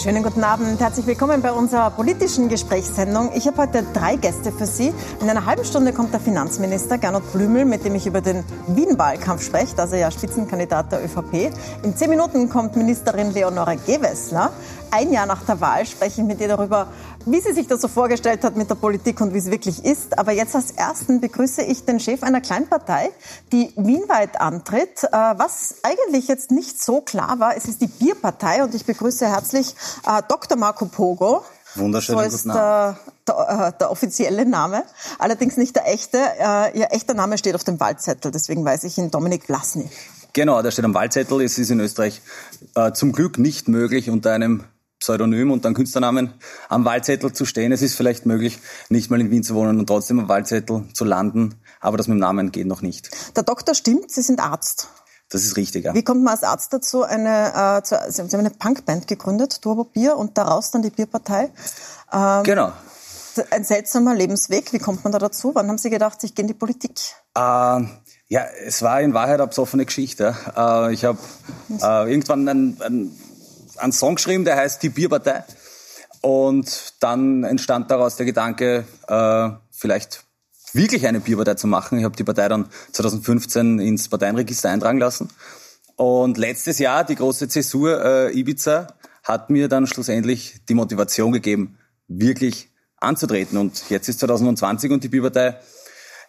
Schönen guten Abend, herzlich willkommen bei unserer politischen Gesprächssendung. Ich habe heute drei Gäste für Sie. In einer halben Stunde kommt der Finanzminister Gernot Blümel, mit dem ich über den Wien-Wahlkampf spreche, also ja Spitzenkandidat der ÖVP. In zehn Minuten kommt Ministerin Leonora Gewessler. Ein Jahr nach der Wahl spreche ich mit ihr darüber, wie sie sich das so vorgestellt hat mit der Politik und wie es wirklich ist. Aber jetzt als Ersten begrüße ich den Chef einer Kleinpartei, die wienweit antritt, äh, was eigentlich jetzt nicht so klar war. Es ist die Bierpartei und ich begrüße herzlich äh, Dr. Marco Pogo. Wunderschönen so ist guten Der, der, der, offizielle Name, allerdings nicht der echte. Äh, ihr echter Name steht auf dem Wahlzettel, deswegen weiß ich ihn Dominik Vlasny. Genau, der steht am Wahlzettel. Es ist in Österreich äh, zum Glück nicht möglich, unter einem Pseudonym und dann Künstlernamen am Wahlzettel zu stehen. Es ist vielleicht möglich, nicht mal in Wien zu wohnen und trotzdem am Wahlzettel zu landen, aber das mit dem Namen geht noch nicht. Der Doktor stimmt, Sie sind Arzt. Das ist richtig, ja. Wie kommt man als Arzt dazu, eine, äh, zu, Sie haben eine Punkband gegründet, Turbo Bier, und daraus dann die Bierpartei? Ähm, genau. Ein seltsamer Lebensweg. Wie kommt man da dazu? Wann haben Sie gedacht, ich gehe in die Politik? Äh, ja, es war in Wahrheit eine besoffene Geschichte. Äh, ich habe äh, irgendwann ein, ein einen Song geschrieben, der heißt Die Bierpartei. Und dann entstand daraus der Gedanke, äh, vielleicht wirklich eine Bierpartei zu machen. Ich habe die Partei dann 2015 ins Parteienregister eintragen lassen. Und letztes Jahr, die große Zäsur äh, Ibiza, hat mir dann schlussendlich die Motivation gegeben, wirklich anzutreten. Und jetzt ist 2020 und die Bierpartei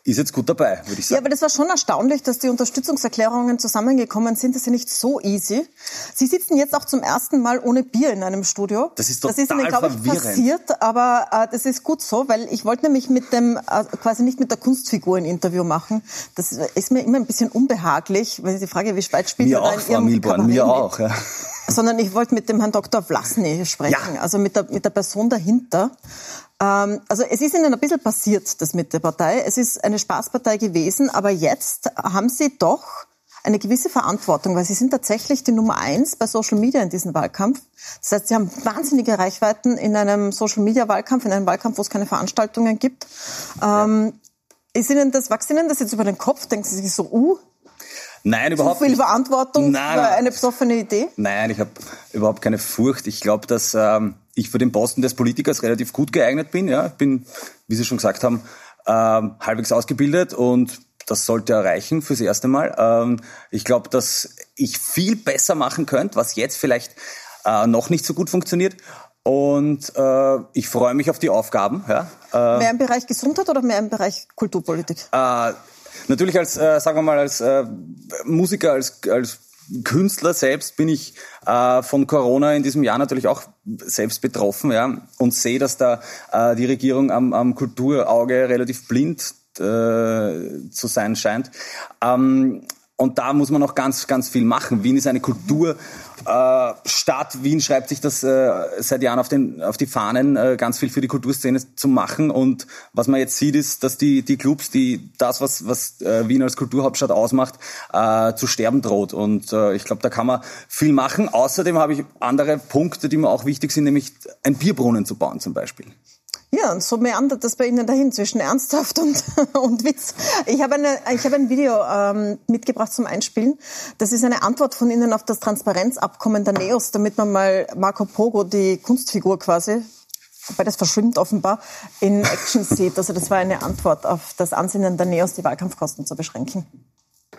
ist jetzt gut dabei, würde ich sagen. Ja, aber das war schon erstaunlich, dass die Unterstützungserklärungen zusammengekommen sind. Das ist ja nicht so easy. Sie sitzen jetzt auch zum ersten Mal ohne Bier in einem Studio. Das ist total Das ist Ihnen, glaube ich, passiert, aber äh, das ist gut so, weil ich wollte nämlich mit dem, äh, quasi nicht mit der Kunstfigur ein Interview machen. Das ist mir immer ein bisschen unbehaglich, weil ich die Frage, wie spät spielt Mir auch, Frau Milborn, mir auch, ja. Sondern ich wollte mit dem Herrn Dr. Vlasny sprechen, ja. also mit der, mit der Person dahinter. Ähm, also es ist Ihnen ein bisschen passiert, das mit der Partei. Es ist eine Spaßpartei gewesen, aber jetzt haben Sie doch eine gewisse Verantwortung, weil Sie sind tatsächlich die Nummer eins bei Social Media in diesem Wahlkampf. Das heißt, Sie haben wahnsinnige Reichweiten in einem Social Media Wahlkampf, in einem Wahlkampf, wo es keine Veranstaltungen gibt. Ähm, ist Ihnen das, wächst Ihnen das jetzt über den Kopf? Denken Sie sich so, uh, Nein, überhaupt Zu viel nicht. Verantwortung nein, für eine besoffene Idee? Nein, ich habe überhaupt keine Furcht. Ich glaube, dass ähm, ich für den Posten des Politikers relativ gut geeignet bin. Ja, ich bin, wie Sie schon gesagt haben, ähm, halbwegs ausgebildet und das sollte erreichen fürs erste Mal. Ähm, ich glaube, dass ich viel besser machen könnte, was jetzt vielleicht äh, noch nicht so gut funktioniert. Und äh, ich freue mich auf die Aufgaben. Ja. Äh, mehr im Bereich Gesundheit oder mehr im Bereich Kulturpolitik? Äh, natürlich als, äh, sagen wir mal, als äh, Musiker, als, als Künstler selbst bin ich äh, von Corona in diesem Jahr natürlich auch selbst betroffen ja, und sehe, dass da äh, die Regierung am, am Kulturauge relativ blind äh, zu sein scheint. Ähm, und da muss man noch ganz, ganz viel machen. Wien ist eine Kulturstadt. Äh, Wien schreibt sich das äh, seit Jahren auf, den, auf die Fahnen, äh, ganz viel für die Kulturszene zu machen. Und was man jetzt sieht, ist, dass die, die Clubs, die das, was, was äh, Wien als Kulturhauptstadt ausmacht, äh, zu sterben droht. Und äh, ich glaube, da kann man viel machen. Außerdem habe ich andere Punkte, die mir auch wichtig sind, nämlich ein Bierbrunnen zu bauen zum Beispiel. Ja, und so meandert das bei Ihnen dahin zwischen ernsthaft und, und Witz. Ich habe, eine, ich habe ein Video ähm, mitgebracht zum Einspielen. Das ist eine Antwort von Ihnen auf das Transparenzabkommen der NEOS, damit man mal Marco Pogo, die Kunstfigur quasi, wobei das verschwimmt offenbar, in Action sieht. Also das war eine Antwort auf das Ansinnen der NEOS, die Wahlkampfkosten zu beschränken.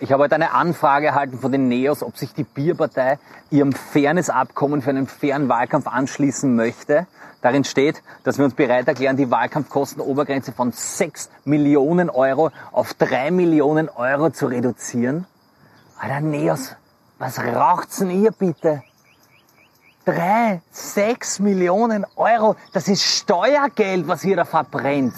Ich habe heute eine Anfrage erhalten von den NEOS, ob sich die Bierpartei ihrem Fairnessabkommen für einen fairen Wahlkampf anschließen möchte. Darin steht, dass wir uns bereit erklären, die Wahlkampfkostenobergrenze von 6 Millionen Euro auf 3 Millionen Euro zu reduzieren. Alter, Neos, was raucht's denn ihr bitte? Drei, sechs Millionen Euro, das ist Steuergeld, was ihr da verbrennt.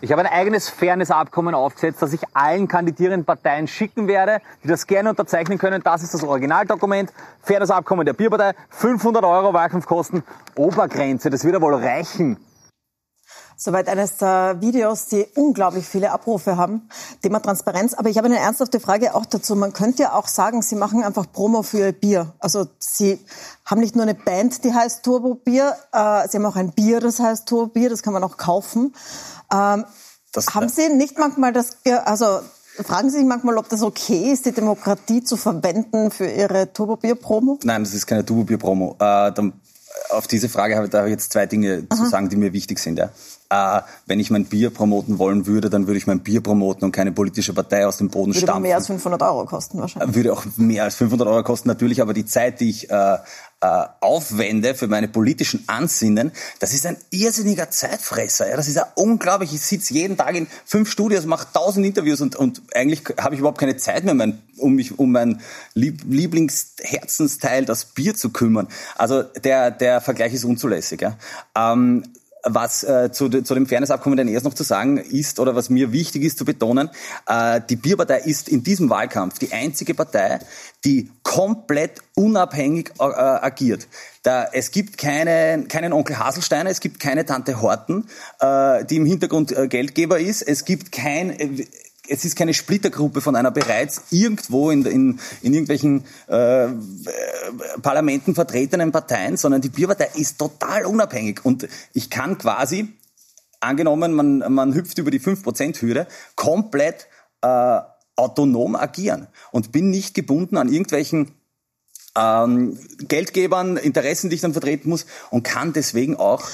Ich habe ein eigenes Fairness-Abkommen aufgesetzt, das ich allen kandidierenden Parteien schicken werde, die das gerne unterzeichnen können. Das ist das Originaldokument. Fairness-Abkommen der Bierpartei. 500 Euro Wahlkampfkosten. Obergrenze. Das wird ja wohl reichen. Soweit eines der Videos, die unglaublich viele Abrufe haben. Thema Transparenz. Aber ich habe eine ernsthafte Frage auch dazu. Man könnte ja auch sagen, Sie machen einfach Promo für Ihr Bier. Also Sie haben nicht nur eine Band, die heißt Turbo Bier. Äh, Sie haben auch ein Bier, das heißt Turbo Bier. Das kann man auch kaufen. Ähm, haben Sie nicht manchmal das, also Fragen Sie sich manchmal, ob das okay ist, die Demokratie zu verwenden für Ihre Turbo-Bier-Promo? Nein, das ist keine Turbo-Bier-Promo. Äh, auf diese Frage habe, da habe ich jetzt zwei Dinge Aha. zu sagen, die mir wichtig sind. Ja. Äh, wenn ich mein Bier promoten wollen würde, dann würde ich mein Bier promoten und keine politische Partei aus dem Boden würde stampfen. Würde mehr als 500 Euro kosten wahrscheinlich. Würde auch mehr als 500 Euro kosten natürlich, aber die Zeit, die ich äh, äh, aufwende für meine politischen Ansinnen, das ist ein irrsinniger Zeitfresser. Ja? Das ist ja unglaublich. Ich sitze jeden Tag in fünf Studios, mache tausend Interviews und, und eigentlich habe ich überhaupt keine Zeit mehr, mein, um mich um mein Lieb Lieblingsherzensteil, das Bier zu kümmern. Also der, der Vergleich ist unzulässig. Ja? Ähm, was äh, zu, zu dem Fairnessabkommen dann erst noch zu sagen ist oder was mir wichtig ist zu betonen, äh, die Bierpartei ist in diesem Wahlkampf die einzige Partei, die komplett unabhängig äh, agiert. Da, es gibt keine, keinen Onkel Haselsteiner, es gibt keine Tante Horten, äh, die im Hintergrund äh, Geldgeber ist, es gibt kein äh, es ist keine Splittergruppe von einer bereits irgendwo in, in, in irgendwelchen äh, Parlamenten vertretenen Parteien, sondern die Bierpartei ist total unabhängig. Und ich kann quasi, angenommen, man, man hüpft über die 5%-Hürde, komplett äh, autonom agieren und bin nicht gebunden an irgendwelchen ähm, Geldgebern, Interessen, die ich dann vertreten muss und kann deswegen auch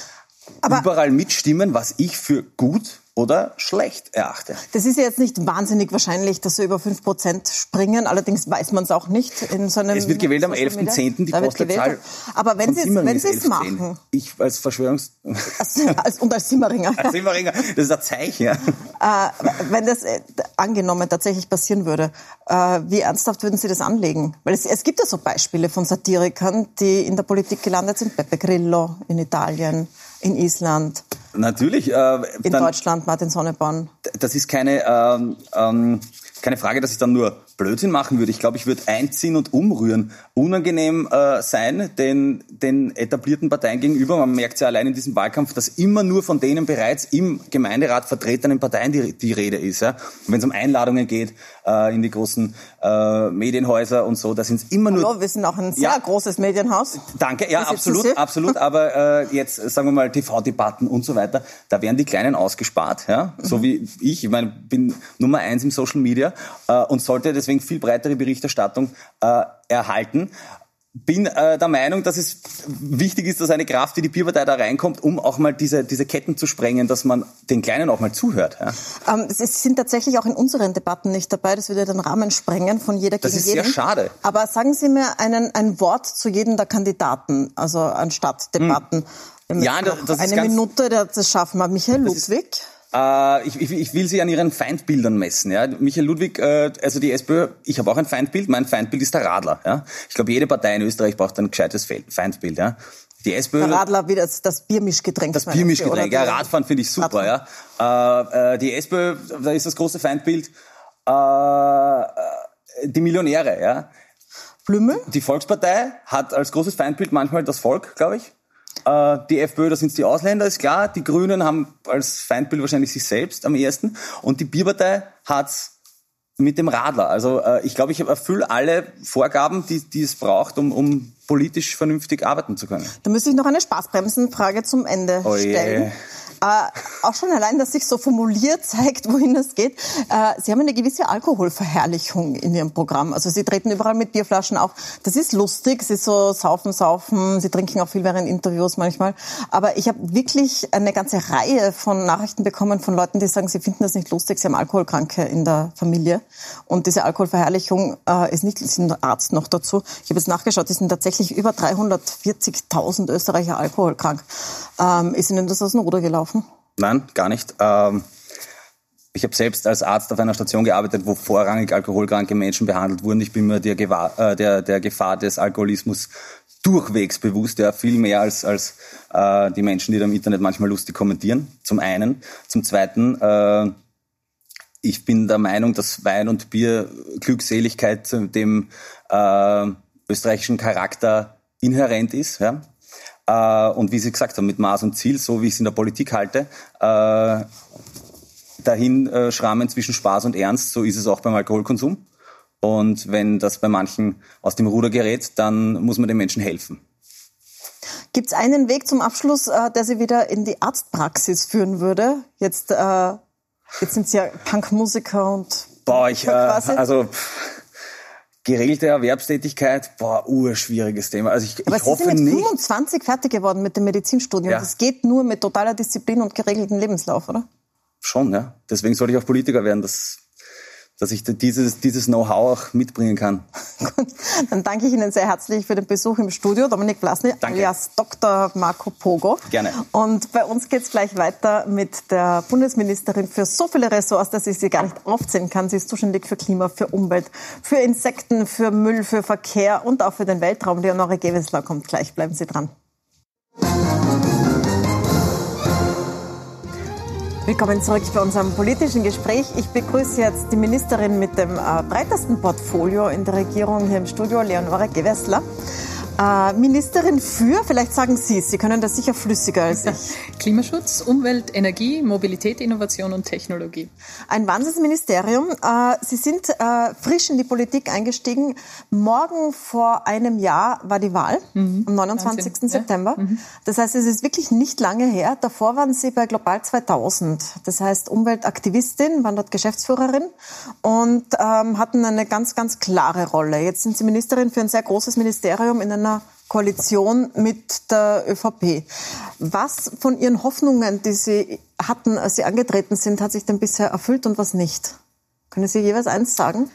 Aber überall mitstimmen, was ich für gut oder schlecht erachte. Das ist ja jetzt nicht wahnsinnig wahrscheinlich, dass sie über 5% springen. Allerdings weiß man es auch nicht in so einem... Es wird gewählt am 11.10. die Postleitzahl. Aber wenn Sie es machen... Ich als Verschwörungs... Als, als, und als Simmeringer. als Simmeringer, das ist ein Zeichen. Ja. Äh, wenn das äh, angenommen tatsächlich passieren würde, äh, wie ernsthaft würden Sie das anlegen? Weil es, es gibt ja so Beispiele von Satirikern, die in der Politik gelandet sind. Pepe Grillo in Italien, in Island. Natürlich. Äh, In dann, Deutschland, Martin Sonneborn. Das ist keine, ähm, ähm, keine Frage, dass ich dann nur Blödsinn machen würde. Ich glaube, ich würde einziehen und umrühren. Unangenehm äh, sein den, den etablierten Parteien gegenüber. Man merkt ja allein in diesem Wahlkampf, dass immer nur von denen bereits im Gemeinderat vertretenen Parteien die, die Rede ist. Ja? Wenn es um Einladungen geht äh, in die großen äh, Medienhäuser und so, da sind es immer nur... Hallo, wir sind auch ein sehr ja, großes Medienhaus. Danke, ja, absolut, absolut. Aber äh, jetzt, sagen wir mal, TV-Debatten und so weiter, da werden die Kleinen ausgespart. Ja? So mhm. wie ich. Ich meine, bin Nummer eins im Social Media äh, und sollte deswegen viel breitere Berichterstattung äh, erhalten bin äh, der Meinung, dass es wichtig ist, dass eine Kraft wie die Bierpartei da reinkommt, um auch mal diese, diese Ketten zu sprengen, dass man den Kleinen auch mal zuhört. Ja. Ähm, Sie sind tatsächlich auch in unseren Debatten nicht dabei. Das würde den Rahmen sprengen von jeder das gegen jeden. Das ist sehr schade. Aber sagen Sie mir einen, ein Wort zu jedem der Kandidaten, also anstatt Debatten. Hm. Ja, das, das eine Minute, das schaffen wir. Michael Ludwig. Äh, ich, ich, ich, will sie an ihren Feindbildern messen. Ja? Michael Ludwig, äh, also die SPÖ, ich habe auch ein Feindbild. Mein Feindbild ist der Radler. Ja? Ich glaube, jede Partei in Österreich braucht ein gescheites Feindbild. Ja? Die SPÖ, der Radler wie das, das Biermischgetränk. Das Biermischgetränk, ja, Radfahren finde ich super. Ja. Äh, äh, die SPÖ, da ist das große Feindbild äh, die Millionäre. Ja. Blümel? Die Volkspartei hat als großes Feindbild manchmal das Volk, glaube ich. Äh, die FPÖ, da sind es die Ausländer, ist klar. Die Grünen haben als Feindbild wahrscheinlich sich selbst am ersten. Und die Bierpartei hat's mit dem Radler. Also äh, ich glaube, ich erfülle alle Vorgaben, die, die es braucht, um, um politisch vernünftig arbeiten zu können. Da müsste ich noch eine Spaßbremsenfrage zum Ende oh stellen. Äh, auch schon allein, dass sich so formuliert zeigt, wohin es geht. Äh, Sie haben eine gewisse Alkoholverherrlichung in Ihrem Programm. Also Sie treten überall mit Bierflaschen auf. Das ist lustig. Sie so saufen, saufen. Sie trinken auch viel während Interviews manchmal. Aber ich habe wirklich eine ganze Reihe von Nachrichten bekommen von Leuten, die sagen, sie finden das nicht lustig. Sie haben Alkoholkranke in der Familie. Und diese Alkoholverherrlichung äh, ist nicht, ein Arzt noch dazu. Ich habe jetzt nachgeschaut, es sind tatsächlich über 340.000 Österreicher alkoholkrank. Ähm, ist Ihnen das aus dem Ruder gelaufen? Nein, gar nicht. Ähm, ich habe selbst als Arzt auf einer Station gearbeitet, wo vorrangig alkoholkranke Menschen behandelt wurden. Ich bin mir der, Gewahr, äh, der, der Gefahr des Alkoholismus durchwegs bewusst, ja, viel mehr als, als äh, die Menschen, die da im Internet manchmal lustig kommentieren. Zum einen. Zum zweiten, äh, ich bin der Meinung, dass Wein und Bier Glückseligkeit dem äh, österreichischen Charakter inhärent ist. Ja? Äh, und wie Sie gesagt haben, mit Maß und Ziel, so wie ich es in der Politik halte, äh, dahin äh, schrammen zwischen Spaß und Ernst, so ist es auch beim Alkoholkonsum. Und wenn das bei manchen aus dem Ruder gerät, dann muss man den Menschen helfen. Gibt es einen Weg zum Abschluss, äh, der Sie wieder in die Arztpraxis führen würde? Jetzt, äh, jetzt sind Sie ja Punkmusiker und Boah, ich, äh, also geregelte Erwerbstätigkeit, boah, urschwieriges Thema. Also ich, Aber ich Sie hoffe sind mit nicht. 25 fertig geworden mit dem Medizinstudium. Ja. Das geht nur mit totaler Disziplin und geregeltem Lebenslauf, oder? Schon, ja. Deswegen soll ich auch Politiker werden, dass, dass ich dieses, dieses Know-how auch mitbringen kann. Gut, dann danke ich Ihnen sehr herzlich für den Besuch im Studio. Dominik Vlasny Danke. alias Dr. Marco Pogo. Gerne. Und bei uns geht's gleich weiter mit der Bundesministerin für so viele Ressorts, dass ich sie gar nicht aufzählen kann. Sie ist zuständig für Klima, für Umwelt, für Insekten, für Müll, für Verkehr und auch für den Weltraum. Leonore Gewessler kommt gleich. Bleiben Sie dran. Willkommen zurück bei unserem politischen Gespräch. Ich begrüße jetzt die Ministerin mit dem äh, breitesten Portfolio in der Regierung hier im Studio, Leonore Gewessler. Äh, Ministerin für, vielleicht sagen Sie es, Sie können das sicher flüssiger als ich. Klimaschutz, Umwelt, Energie, Mobilität, Innovation und Technologie. Ein Wahnsinnsministerium. Äh, Sie sind äh, frisch in die Politik eingestiegen. Morgen vor einem Jahr war die Wahl, am 29. Wahnsinn, ja. September. Das heißt, es ist wirklich nicht lange her. Davor waren Sie bei Global 2000. Das heißt, Umweltaktivistin, waren dort Geschäftsführerin und ähm, hatten eine ganz, ganz klare Rolle. Jetzt sind Sie Ministerin für ein sehr großes Ministerium in einer Koalition mit der ÖVP. Was von Ihren Hoffnungen, die Sie hatten, als Sie angetreten sind, hat sich denn bisher erfüllt und was nicht? Können Sie jeweils eins sagen?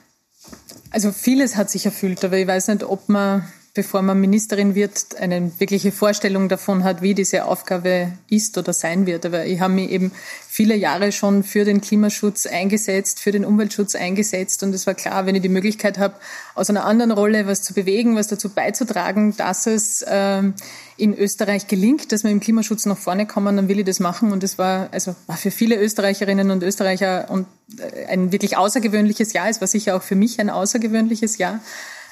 Also vieles hat sich erfüllt, aber ich weiß nicht, ob man, bevor man Ministerin wird, eine wirkliche Vorstellung davon hat, wie diese Aufgabe ist oder sein wird. Aber ich habe mich eben viele Jahre schon für den Klimaschutz eingesetzt, für den Umweltschutz eingesetzt und es war klar, wenn ich die Möglichkeit habe, aus einer anderen Rolle was zu bewegen, was dazu beizutragen, dass es ähm, in Österreich gelingt, dass wir im Klimaschutz nach vorne kommen, dann will ich das machen. Und es war, also war für viele Österreicherinnen und Österreicher äh, ein wirklich außergewöhnliches Jahr. Es war sicher auch für mich ein außergewöhnliches Jahr.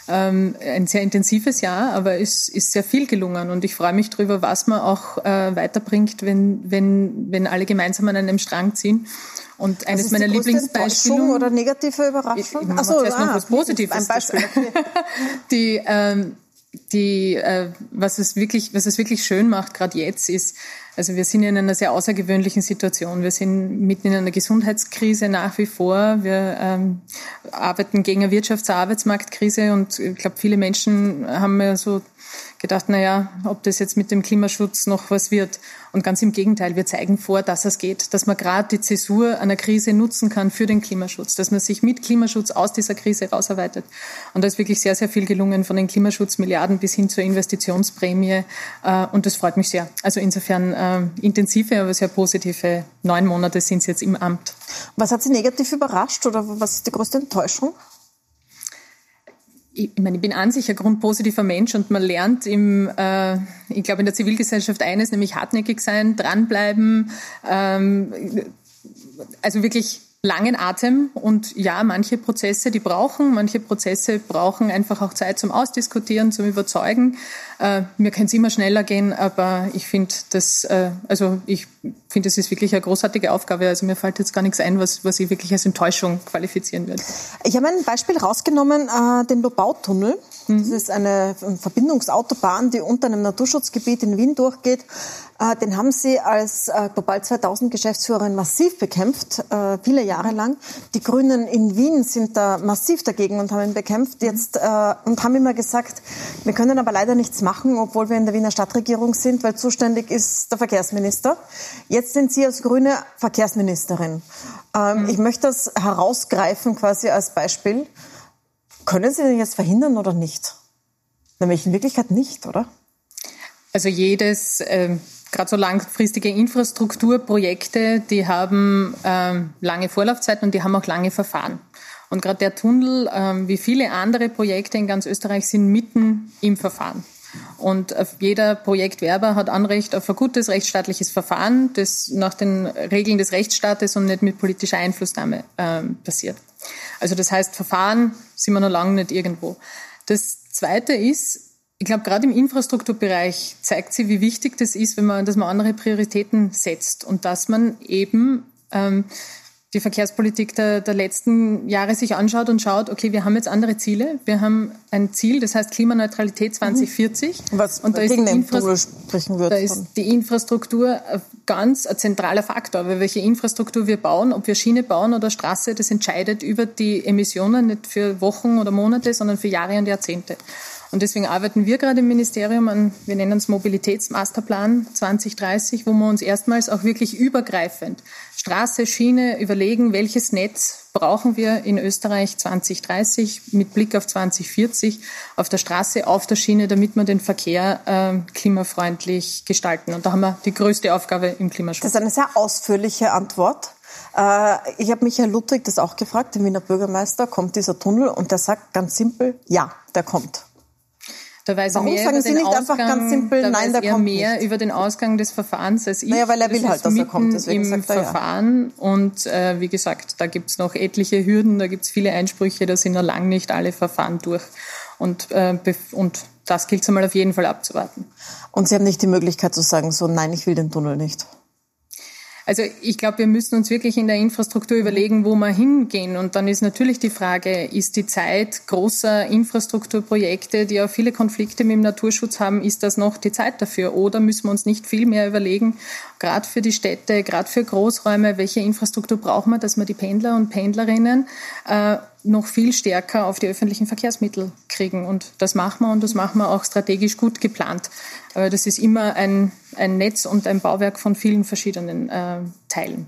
Ähm, ein sehr intensives Jahr, aber es ist sehr viel gelungen und ich freue mich darüber, was man auch äh, weiterbringt, wenn, wenn, wenn alle gemeinsam an einem Strang ziehen. Und eines meiner Lieblingsbeispiele. Oder negative Überraschung? ich mach Ach so, zuerst noch ah, was Positives Ein Beispiel. die, ähm, die, äh, was es wirklich, was es wirklich schön macht, gerade jetzt, ist, also wir sind in einer sehr außergewöhnlichen Situation. Wir sind mitten in einer Gesundheitskrise nach wie vor. Wir ähm, arbeiten gegen eine Wirtschafts- und Arbeitsmarktkrise und ich glaube, viele Menschen haben mir so gedacht, na ja, ob das jetzt mit dem Klimaschutz noch was wird. Und ganz im Gegenteil, wir zeigen vor, dass es geht, dass man gerade die Zäsur einer Krise nutzen kann für den Klimaschutz, dass man sich mit Klimaschutz aus dieser Krise rausarbeitet. Und da ist wirklich sehr, sehr viel gelungen, von den Klimaschutzmilliarden bis hin zur Investitionsprämie. Äh, Und das freut mich sehr. Also insofern äh, intensive, aber sehr positive neun Monate sind Sie jetzt im Amt. Was hat Sie negativ überrascht oder was ist die größte Enttäuschung? Ich, meine, ich bin an sich ein grundpositiver Mensch und man lernt im, äh, ich glaube, in der Zivilgesellschaft eines, nämlich hartnäckig sein, dranbleiben, ähm, also wirklich langen Atem und ja, manche Prozesse, die brauchen, manche Prozesse brauchen einfach auch Zeit zum Ausdiskutieren, zum Überzeugen. Äh, mir kann es immer schneller gehen, aber ich finde das, äh, also ich finde, es ist wirklich eine großartige Aufgabe. Also mir fällt jetzt gar nichts ein, was, was ich wirklich als Enttäuschung qualifizieren würde. Ich habe ein Beispiel rausgenommen, äh, den Lobautunnel. Das ist eine Verbindungsautobahn, die unter einem Naturschutzgebiet in Wien durchgeht. Äh, den haben Sie als äh, Global 2000 Geschäftsführerin massiv bekämpft, äh, viele Jahre lang. Die Grünen in Wien sind da massiv dagegen und haben ihn bekämpft jetzt äh, und haben immer gesagt, wir können aber leider nichts machen, obwohl wir in der Wiener Stadtregierung sind, weil zuständig ist der Verkehrsminister. Jetzt sind Sie als Grüne Verkehrsministerin. Ähm, Ich möchte das herausgreifen quasi als Beispiel. Können Sie den jetzt verhindern oder nicht? Nämlich in Wirklichkeit nicht, oder? Also jedes, ähm, gerade so langfristige Infrastrukturprojekte, die haben ähm, lange Vorlaufzeiten und die haben auch lange Verfahren. Und gerade der Tunnel, ähm, wie viele andere Projekte in ganz Österreich, sind mitten im Verfahren. Und jeder Projektwerber hat Anrecht auf ein gutes rechtsstaatliches Verfahren, das nach den Regeln des Rechtsstaates und nicht mit politischer Einflussnahme ähm, passiert. Also das heißt, Verfahren sind wir noch lange nicht irgendwo. Das Zweite ist, ich glaube, gerade im Infrastrukturbereich zeigt sie, wie wichtig das ist, wenn man, dass man andere Prioritäten setzt und dass man eben ähm, die Verkehrspolitik der, der letzten Jahre sich anschaut und schaut, okay, wir haben jetzt andere Ziele. Wir haben ein Ziel, das heißt Klimaneutralität 2040. Mhm. Was und da ist, den sprechen wird. Da ist die Infrastruktur ganz ein zentraler Faktor. Weil welche Infrastruktur wir bauen, ob wir Schiene bauen oder Straße, das entscheidet über die Emissionen nicht für Wochen oder Monate, sondern für Jahre und Jahrzehnte. Und deswegen arbeiten wir gerade im Ministerium an, wir nennen es Mobilitätsmasterplan 2030, wo wir uns erstmals auch wirklich übergreifend Straße, Schiene überlegen, welches Netz brauchen wir in Österreich 2030 mit Blick auf 2040 auf der Straße, auf der Schiene, damit wir den Verkehr äh, klimafreundlich gestalten. Und da haben wir die größte Aufgabe im Klimaschutz. Das ist eine sehr ausführliche Antwort. Äh, ich habe Michael Ludwig das auch gefragt, den Wiener Bürgermeister, kommt dieser Tunnel? Und der sagt ganz simpel, ja, der kommt. Da weiß Warum mehr sagen Sie nicht Ausgang, einfach ganz simpel, da nein, er kommt mehr nicht. über den Ausgang des Verfahrens als ich. Naja, weil er will halt, dass er kommt. Deswegen im sagt er Verfahren. Ja. Und äh, wie gesagt, da gibt's noch etliche Hürden, da gibt's viele Einsprüche, da sind noch lang nicht alle Verfahren durch. Und, äh, und das gilt es einmal auf jeden Fall abzuwarten. Und Sie haben nicht die Möglichkeit zu sagen, so nein, ich will den Tunnel nicht. Also ich glaube, wir müssen uns wirklich in der Infrastruktur überlegen, wo wir hingehen. Und dann ist natürlich die Frage, ist die Zeit großer Infrastrukturprojekte, die auch viele Konflikte mit dem Naturschutz haben, ist das noch die Zeit dafür? Oder müssen wir uns nicht viel mehr überlegen, gerade für die Städte, gerade für Großräume, welche Infrastruktur brauchen wir, dass wir die Pendler und Pendlerinnen äh, noch viel stärker auf die öffentlichen Verkehrsmittel kriegen. Und das machen wir und das machen wir auch strategisch gut geplant. Aber das ist immer ein, ein Netz und ein Bauwerk von vielen verschiedenen äh, Teilen.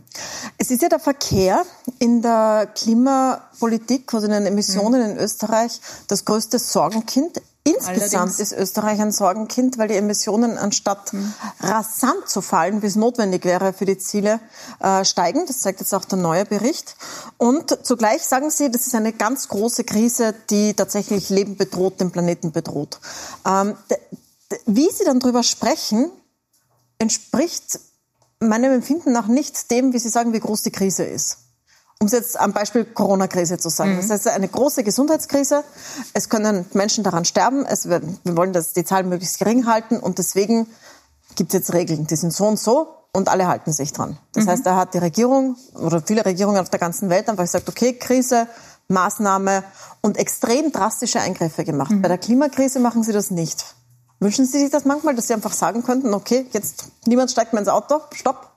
Es ist ja der Verkehr in der Klimapolitik, also in den Emissionen mhm. in Österreich, das größte Sorgenkind. Insgesamt Allerdings. ist Österreich ein Sorgenkind, weil die Emissionen anstatt mhm. rasant zu fallen, wie es notwendig wäre für die Ziele, äh, steigen. Das zeigt jetzt auch der neue Bericht. Und zugleich sagen Sie, das ist eine ganz große Krise, die tatsächlich Leben bedroht, den Planeten bedroht. Ähm, wie Sie dann drüber sprechen, entspricht meinem Empfinden nach nicht dem, wie Sie sagen, wie groß die Krise ist. Um es jetzt am Beispiel Corona-Krise zu sagen. Mhm. Das heißt, eine große Gesundheitskrise. Es können Menschen daran sterben. Es, wir wollen das, die Zahlen möglichst gering halten. Und deswegen gibt es jetzt Regeln. Die sind so und so und alle halten sich dran. Das mhm. heißt, da hat die Regierung oder viele Regierungen auf der ganzen Welt einfach gesagt, okay, Krise, Maßnahme und extrem drastische Eingriffe gemacht. Mhm. Bei der Klimakrise machen sie das nicht. Wünschen Sie sich das manchmal, dass Sie einfach sagen könnten, okay, jetzt niemand steigt mehr ins Auto, stopp?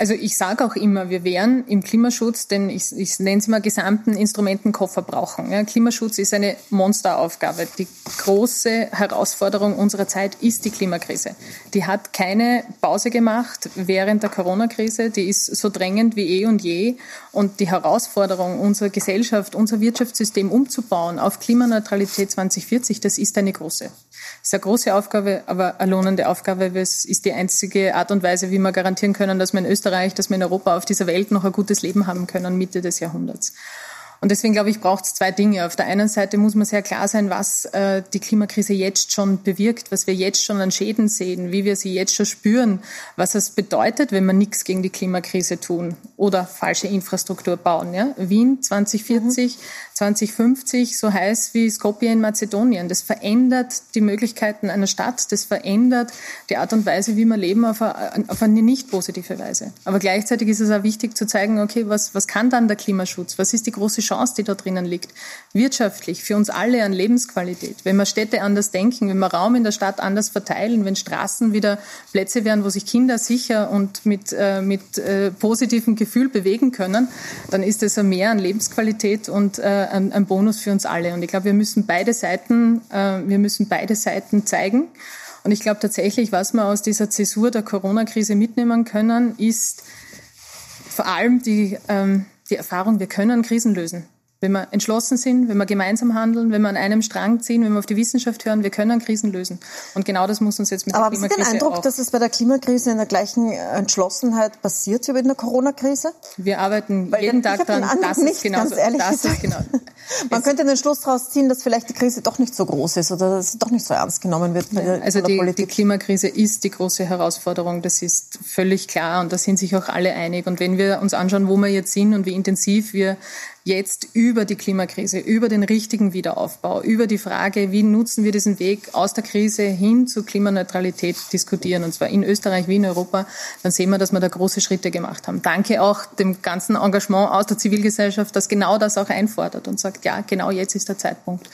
Also ich sage auch immer, wir werden im Klimaschutz den, ich, ich nenne es mal, gesamten Instrumentenkoffer brauchen. Ja, Klimaschutz ist eine Monsteraufgabe. Die große Herausforderung unserer Zeit ist die Klimakrise. Die hat keine Pause gemacht während der Corona-Krise. Die ist so drängend wie eh und je. Und die Herausforderung, unsere Gesellschaft, unser Wirtschaftssystem umzubauen auf Klimaneutralität 2040, das ist eine große. Das ist eine große Aufgabe, aber eine lohnende Aufgabe. Es ist die einzige Art und Weise, wie wir garantieren können, dass wir in Österreich, dass wir in Europa auf dieser Welt noch ein gutes Leben haben können, Mitte des Jahrhunderts. Und deswegen glaube ich, braucht es zwei Dinge. Auf der einen Seite muss man sehr klar sein, was äh, die Klimakrise jetzt schon bewirkt, was wir jetzt schon an Schäden sehen, wie wir sie jetzt schon spüren, was es bedeutet, wenn wir nichts gegen die Klimakrise tun oder falsche Infrastruktur bauen. Ja? Wien 2040, mhm. 2050 so heiß wie Skopje in Mazedonien. Das verändert die Möglichkeiten einer Stadt, das verändert die Art und Weise, wie wir leben, auf eine, auf eine nicht positive Weise. Aber gleichzeitig ist es auch wichtig zu zeigen, okay, was, was kann dann der Klimaschutz? Was ist die große Chance, die da drinnen liegt. Wirtschaftlich, für uns alle an Lebensqualität. Wenn wir Städte anders denken, wenn wir Raum in der Stadt anders verteilen, wenn Straßen wieder Plätze werden, wo sich Kinder sicher und mit, äh, mit äh, positivem Gefühl bewegen können, dann ist es ein Mehr an Lebensqualität und äh, ein, ein Bonus für uns alle. Und ich glaube, wir müssen beide Seiten, äh, wir müssen beide Seiten zeigen. Und ich glaube tatsächlich, was wir aus dieser Zäsur der Corona-Krise mitnehmen können, ist vor allem die, ähm, die Erfahrung, wir können Krisen lösen. Wenn wir entschlossen sind, wenn wir gemeinsam handeln, wenn wir an einem Strang ziehen, wenn wir auf die Wissenschaft hören, wir können Krisen lösen. Und genau das muss uns jetzt mit Aber der Klimakrise haben Sie den Eindruck, dass es bei der Klimakrise in der gleichen Entschlossenheit passiert wie bei der Corona-Krise? Wir arbeiten Weil jeden Tag daran, dass es genau so das ist. Genau. Man könnte den Schluss daraus ziehen, dass vielleicht die Krise doch nicht so groß ist oder dass sie doch nicht so ernst genommen wird. Ja, also die, die Klimakrise ist die große Herausforderung. Das ist völlig klar und da sind sich auch alle einig. Und wenn wir uns anschauen, wo wir jetzt sind und wie intensiv wir jetzt über die Klimakrise, über den richtigen Wiederaufbau, über die Frage, wie nutzen wir diesen Weg aus der Krise hin zur Klimaneutralität diskutieren, und zwar in Österreich wie in Europa, dann sehen wir, dass wir da große Schritte gemacht haben. Danke auch dem ganzen Engagement aus der Zivilgesellschaft, das genau das auch einfordert und sagt, ja, genau jetzt ist der Zeitpunkt.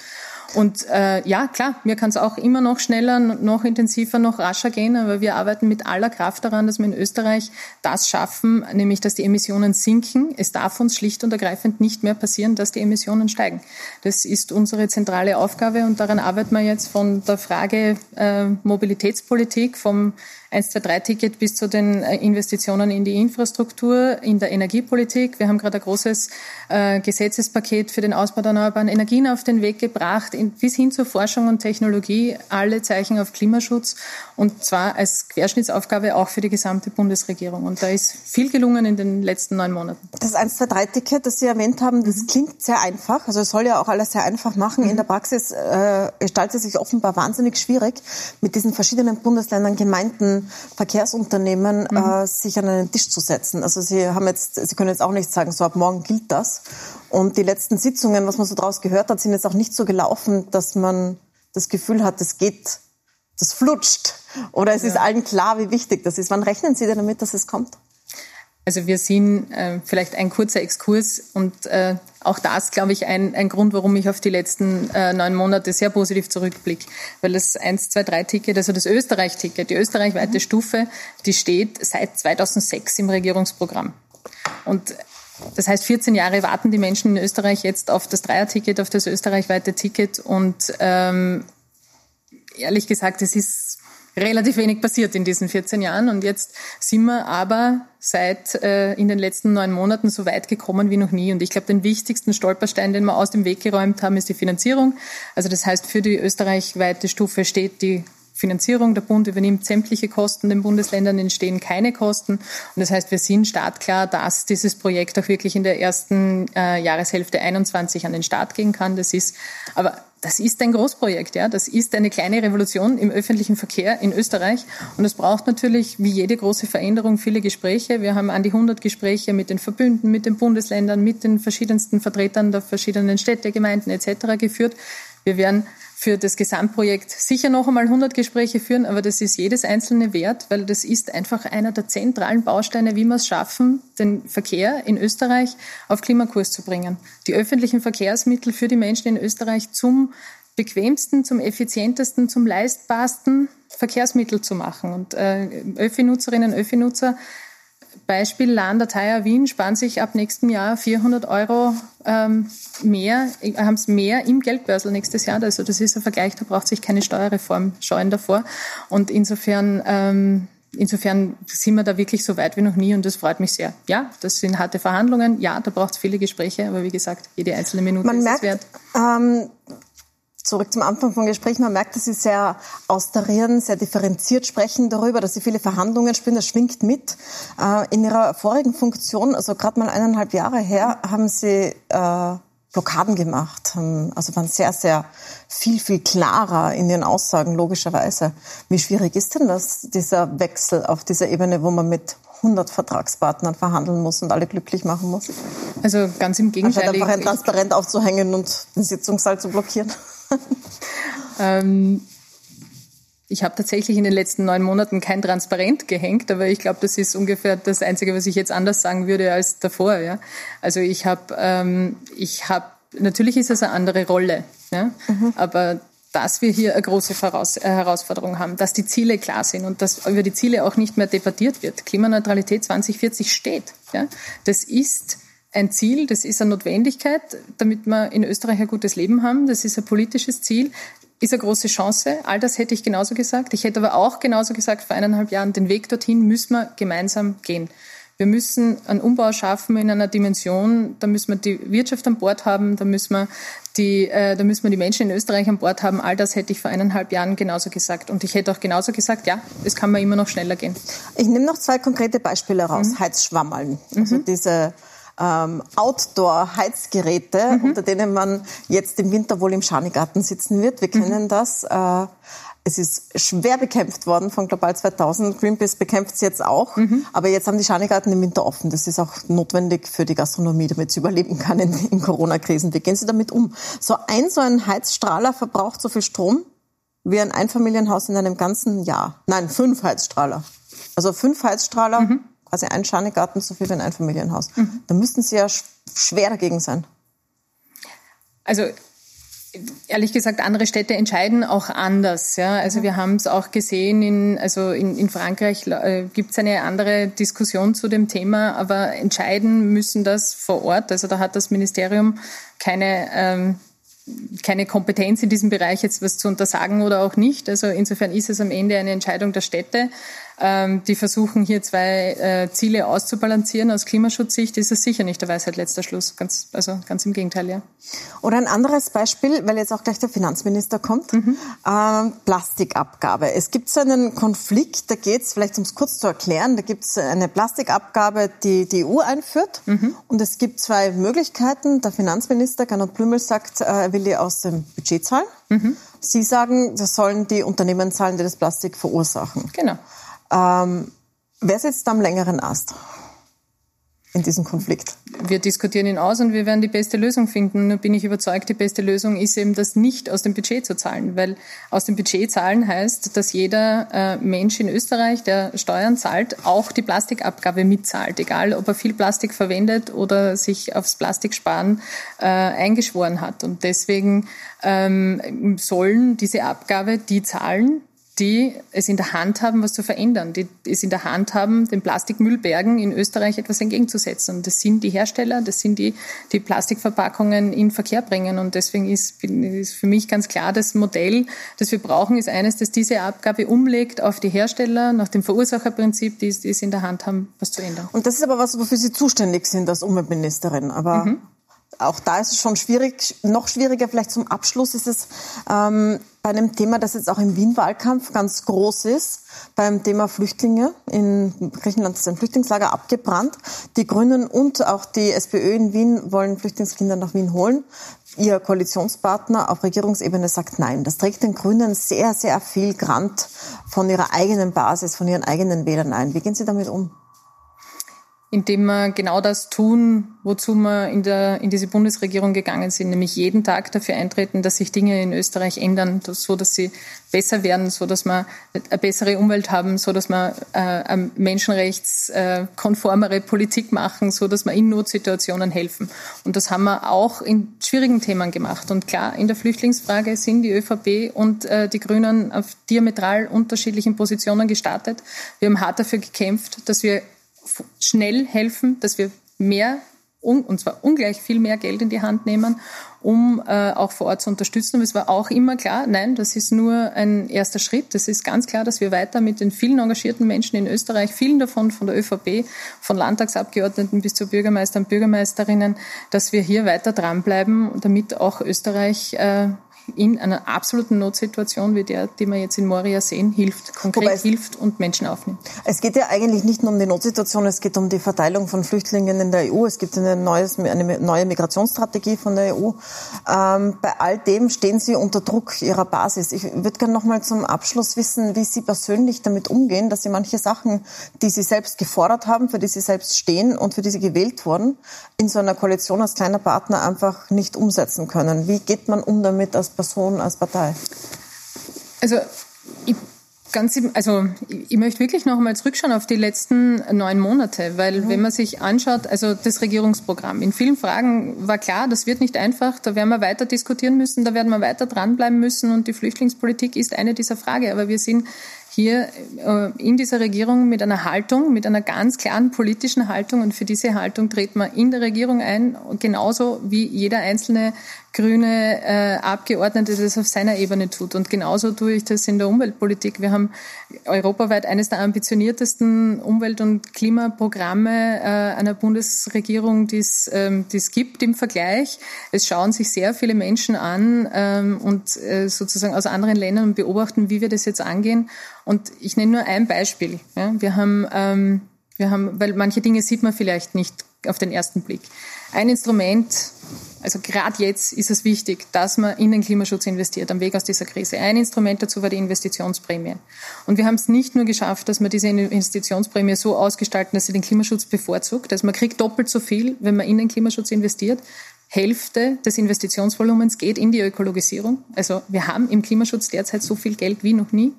Und äh, ja, klar, mir kann es auch immer noch schneller, noch intensiver, noch rascher gehen, aber wir arbeiten mit aller Kraft daran, dass wir in Österreich das schaffen, nämlich dass die Emissionen sinken. Es darf uns schlicht und ergreifend nicht mehr passieren, dass die Emissionen steigen. Das ist unsere zentrale Aufgabe und daran arbeiten wir jetzt von der Frage äh, Mobilitätspolitik, vom 1-2-3-Ticket bis zu den äh, Investitionen in die Infrastruktur, in der Energiepolitik. Wir haben gerade ein großes äh, Gesetzespaket für den Ausbau der erneuerbaren Energien auf den Weg gebracht, in, bis hin zur Forschung und Technologie, alle Zeichen auf Klimaschutz und zwar als Querschnittsaufgabe auch für die gesamte Bundesregierung. Und da ist viel gelungen in den letzten neun Monaten. Das 1-2-3-Ticket, das Sie erwähnt haben, das klingt sehr einfach. Also es soll ja auch alles sehr einfach machen. In mhm. der Praxis äh, gestaltet es sich offenbar wahnsinnig schwierig, mit diesen verschiedenen Bundesländern, Gemeinden, Verkehrsunternehmen mhm. äh, sich an einen Tisch zu setzen. Also Sie haben jetzt, Sie können jetzt auch nicht sagen, so ab morgen gilt das. Und die letzten Sitzungen, was man so daraus gehört hat, sind jetzt auch nicht so gelaufen, dass man das Gefühl hat, es geht, das flutscht. Oder es ja. ist allen klar, wie wichtig das ist. Wann rechnen Sie denn damit, dass es kommt? Also wir sind äh, vielleicht ein kurzer Exkurs und äh, auch das, glaube ich, ein, ein Grund, warum ich auf die letzten äh, neun Monate sehr positiv zurückblicke. Weil das 1, 2, 3 Ticket, also das Österreich-Ticket, die österreichweite mhm. Stufe, die steht seit 2006 im Regierungsprogramm. Und das heißt, 14 Jahre warten die Menschen in Österreich jetzt auf das Dreier-Ticket, auf das österreichweite Ticket. Und ähm, ehrlich gesagt, es ist relativ wenig passiert in diesen 14 Jahren. Und jetzt sind wir aber seit äh, in den letzten neun Monaten so weit gekommen wie noch nie. Und ich glaube, den wichtigsten Stolperstein, den wir aus dem Weg geräumt haben, ist die Finanzierung. Also das heißt, für die österreichweite Stufe steht die Finanzierung. Der Bund übernimmt sämtliche Kosten, den Bundesländern entstehen keine Kosten. Und das heißt, wir sind startklar, dass dieses Projekt auch wirklich in der ersten äh, Jahreshälfte 21 an den Start gehen kann. Das ist, aber das ist ein Großprojekt, ja. Das ist eine kleine Revolution im öffentlichen Verkehr in Österreich. Und es braucht natürlich, wie jede große Veränderung, viele Gespräche. Wir haben an die 100 Gespräche mit den Verbünden, mit den Bundesländern, mit den verschiedensten Vertretern der verschiedenen Städte, Gemeinden etc. geführt. Wir werden für das Gesamtprojekt sicher noch einmal 100 Gespräche führen, aber das ist jedes einzelne wert, weil das ist einfach einer der zentralen Bausteine, wie wir es schaffen, den Verkehr in Österreich auf Klimakurs zu bringen. Die öffentlichen Verkehrsmittel für die Menschen in Österreich zum bequemsten, zum effizientesten, zum leistbarsten Verkehrsmittel zu machen. Und äh, Öffi-Nutzerinnen, Öffi-Nutzer Beispiel Lahn Teier Wien sparen sich ab nächstem Jahr 400 Euro ähm, mehr, haben es mehr im Geldbörsel nächstes Jahr. Also das ist ein Vergleich, da braucht sich keine Steuerreform scheuen davor. Und insofern ähm, Insofern sind wir da wirklich so weit wie noch nie und das freut mich sehr. Ja, das sind harte Verhandlungen. Ja, da braucht es viele Gespräche, aber wie gesagt, jede einzelne Minute Man ist merkt, es wert. Ähm, zurück zum Anfang vom Gespräch, man merkt, dass Sie sehr austarieren, sehr differenziert sprechen darüber, dass Sie viele Verhandlungen spielen, das schwingt mit. Äh, in Ihrer vorigen Funktion, also gerade mal eineinhalb Jahre her, haben Sie äh, Blockaden gemacht, also waren sehr, sehr viel, viel klarer in Ihren Aussagen, logischerweise. Wie schwierig ist denn das, dieser Wechsel auf dieser Ebene, wo man mit 100 Vertragspartnern verhandeln muss und alle glücklich machen muss? Also ganz im Gegenteil. Anstatt einfach ein Transparent aufzuhängen und den Sitzungssaal zu blockieren. ähm, ich habe tatsächlich in den letzten neun Monaten kein Transparent gehängt, aber ich glaube, das ist ungefähr das Einzige, was ich jetzt anders sagen würde als davor. Ja? Also ich habe, ähm, ich habe, natürlich ist es eine andere Rolle, ja? Mhm. aber dass wir hier eine große Voraus äh, Herausforderung haben, dass die Ziele klar sind und dass über die Ziele auch nicht mehr debattiert wird. Klimaneutralität 2040 steht. Ja? Das ist ein Ziel, das ist eine Notwendigkeit, damit wir in Österreich ein gutes Leben haben. Das ist ein politisches Ziel, ist eine große Chance. All das hätte ich genauso gesagt. Ich hätte aber auch genauso gesagt vor eineinhalb Jahren, den Weg dorthin müssen wir gemeinsam gehen. Wir müssen einen Umbau schaffen in einer Dimension, da müssen wir die Wirtschaft an Bord haben, da müssen wir die, äh, da müssen wir die Menschen in Österreich an Bord haben. All das hätte ich vor eineinhalb Jahren genauso gesagt. Und ich hätte auch genauso gesagt, ja, es kann mal immer noch schneller gehen. Ich nehme noch zwei konkrete Beispiele raus. Mhm. Heizschwammeln. Also mhm. diese ähm, Outdoor-Heizgeräte, mhm. unter denen man jetzt im Winter wohl im Schanigarten sitzen wird. Wir kennen mhm. das. Äh, Es ist schwer bekämpft worden von Global 2000. Greenpeace bekämpft es jetzt auch. Mhm. Aber jetzt haben die Schanigarten im Winter offen. Das ist auch notwendig für die Gastronomie, damit sie überleben kann in, in Corona-Krisen. Wie gehen Sie damit um? So ein, so ein Heizstrahler verbraucht so viel Strom wie ein Einfamilienhaus in einem ganzen Jahr. Nein, fünf Heizstrahler. Also fünf Heizstrahler, mhm. Quasi ein Schanigarten, so viel wie ein Einfamilienhaus. Mhm. Da müssten Sie ja schwer dagegen sein. Also ehrlich gesagt, andere Städte entscheiden auch anders. Ja? Also wir haben es auch gesehen, in, also in, in Frankreich äh, gibt es eine andere Diskussion zu dem Thema, aber entscheiden müssen das vor Ort. Also da hat das Ministerium keine ähm, keine Kompetenz in diesem Bereich jetzt was zu untersagen oder auch nicht. Also insofern ist es am Ende eine Entscheidung der Städte. Ähm, die versuchen hier zwei äh, Ziele auszubalancieren. Aus Klimaschutzsicht ist es sicher nicht der Weisheit letzter Schluss. Ganz, also ganz im Gegenteil, ja. Oder ein anderes Beispiel, weil jetzt auch gleich der Finanzminister kommt, mhm. äh, Plastikabgabe. Es gibt so einen Konflikt, da geht es, vielleicht um es kurz zu erklären, da gibt es eine Plastikabgabe, die die EU einführt. Mhm. Und es gibt zwei Möglichkeiten. Der Finanzminister Gernot Blümel sagt, äh, er die aus dem Budget zahlen. Mhm. Sie sagen, das sollen die Unternehmen zahlen, die das Plastik verursachen. Genau. Ähm, wer sitzt am längeren Ast in diesem Konflikt? Wir diskutieren ihn aus und wir werden die beste Lösung finden. Nur bin ich überzeugt, die beste Lösung ist eben, das nicht aus dem Budget zu zahlen. Weil aus dem Budget zahlen heißt, dass jeder äh, Mensch in Österreich, der Steuern zahlt, auch die Plastikabgabe mitzahlt. Egal, ob er viel Plastik verwendet oder sich aufs Plastiksparen äh, eingeschworen hat. Und deswegen ähm, sollen diese Abgabe die zahlen, die es in der Hand haben, was zu verändern, die es in der Hand haben, den Plastikmüllbergen in Österreich etwas entgegenzusetzen. Und das sind die Hersteller, das sind die, die Plastikverpackungen in Verkehr bringen. Und deswegen ist, ist für mich ganz klar, das Modell, das wir brauchen, ist eines, das diese Abgabe umlegt auf die Hersteller, nach dem Verursacherprinzip, die, die es in der Hand haben, was zu ändern. Und das ist aber was, wofür Sie zuständig sind als Umweltministerin. Aber mhm auch da ist es schon schwierig. Noch schwieriger vielleicht zum Abschluss ist es ähm, bei einem Thema, das jetzt auch im Wien-Wahlkampf ganz groß ist, beim Thema Flüchtlinge. In Griechenland ist ein Flüchtlingslager abgebrannt. Die Grünen und auch die SPÖ in Wien wollen Flüchtlingskinder nach Wien holen. Ihr Koalitionspartner auf Regierungsebene sagt nein. Das trägt den Grünen sehr, sehr viel Grant von ihrer eigenen Basis, von ihren eigenen Wählern ein. Wie gehen Sie damit um? Indem wir genau das tun, wozu wir in, der, in diese Bundesregierung gegangen sind, nämlich jeden Tag dafür eintreten, dass sich Dinge in Österreich ändern, so dass sie besser werden, so dass wir eine bessere Umwelt haben, so dass wir äh, eine menschenrechtskonformere Politik machen, so dass wir in Notsituationen helfen. Und das haben wir auch in schwierigen Themen gemacht. Und klar, in der Flüchtlingsfrage sind die ÖVP und äh, die Grünen auf diametral unterschiedlichen Positionen gestartet. Wir haben hart dafür gekämpft, dass wir schnell helfen, dass wir mehr und zwar ungleich viel mehr Geld in die Hand nehmen, um äh, auch vor Ort zu unterstützen. Aber es war auch immer klar, nein, das ist nur ein erster Schritt. Es ist ganz klar, dass wir weiter mit den vielen engagierten Menschen in Österreich, vielen davon von der ÖVP, von Landtagsabgeordneten bis zu Bürgermeistern und Bürgermeisterinnen, dass wir hier weiter dranbleiben, damit auch Österreich äh, in einer absoluten Notsituation wie der, die wir jetzt in Moria sehen, hilft, konkret hilft und Menschen aufnimmt. Es geht ja eigentlich nicht nur um die Notsituation, es geht um die Verteilung von Flüchtlingen in der EU. Es gibt eine, neues, eine neue Migrationsstrategie von der EU. Ähm, bei all dem stehen Sie unter Druck Ihrer Basis. Ich würde gerne noch mal zum Abschluss wissen, wie Sie persönlich damit umgehen, dass Sie manche Sachen, die Sie selbst gefordert haben, für die Sie selbst stehen und für die Sie gewählt wurden, in so einer Koalition als kleiner Partner einfach nicht umsetzen können. Wie geht man um damit als Person, als Partei? Also ich ganz, also ich möchte wirklich noch einmal zurückschauen auf die letzten neun Monate, weil mhm. wenn man sich anschaut, also das Regierungsprogramm, in vielen Fragen war klar, das wird nicht einfach, da werden wir weiter diskutieren müssen, da werden wir weiter dranbleiben müssen und die Flüchtlingspolitik ist eine dieser Fragen. Aber wir sind hier äh, in dieser Regierung mit einer Haltung, mit einer ganz klaren politischen Haltung und für diese Haltung treten wir in der Regierung ein, genauso wie jeder einzelne grüne äh, Abgeordnete das auf seiner Ebene tut. Und genauso tue ich das in der Umweltpolitik. Wir haben europaweit eines der ambitioniertesten Umwelt- und Klimaprogramme äh, einer Bundesregierung, die ähm, es gibt im Vergleich. Es schauen sich sehr viele Menschen an ähm, und äh, sozusagen aus anderen Ländern und beobachten, wie wir das jetzt angehen. Und ich nenne nur ein Beispiel. Ja. Wir haben, ähm, wir haben, weil manche Dinge sieht man vielleicht nicht auf den ersten Blick. Ein Instrument, Also gerade jetzt ist es wichtig, dass man in den Klimaschutz investiert, am Weg aus dieser Krise. Ein Instrument dazu war die Investitionsprämie. Und wir haben es nicht nur geschafft, dass wir diese Investitionsprämie so ausgestalten, dass sie den Klimaschutz bevorzugt. Also man kriegt doppelt so viel, wenn man in den Klimaschutz investiert. Hälfte des Investitionsvolumens geht in die Ökologisierung. Also wir haben im Klimaschutz derzeit so viel Geld wie noch nie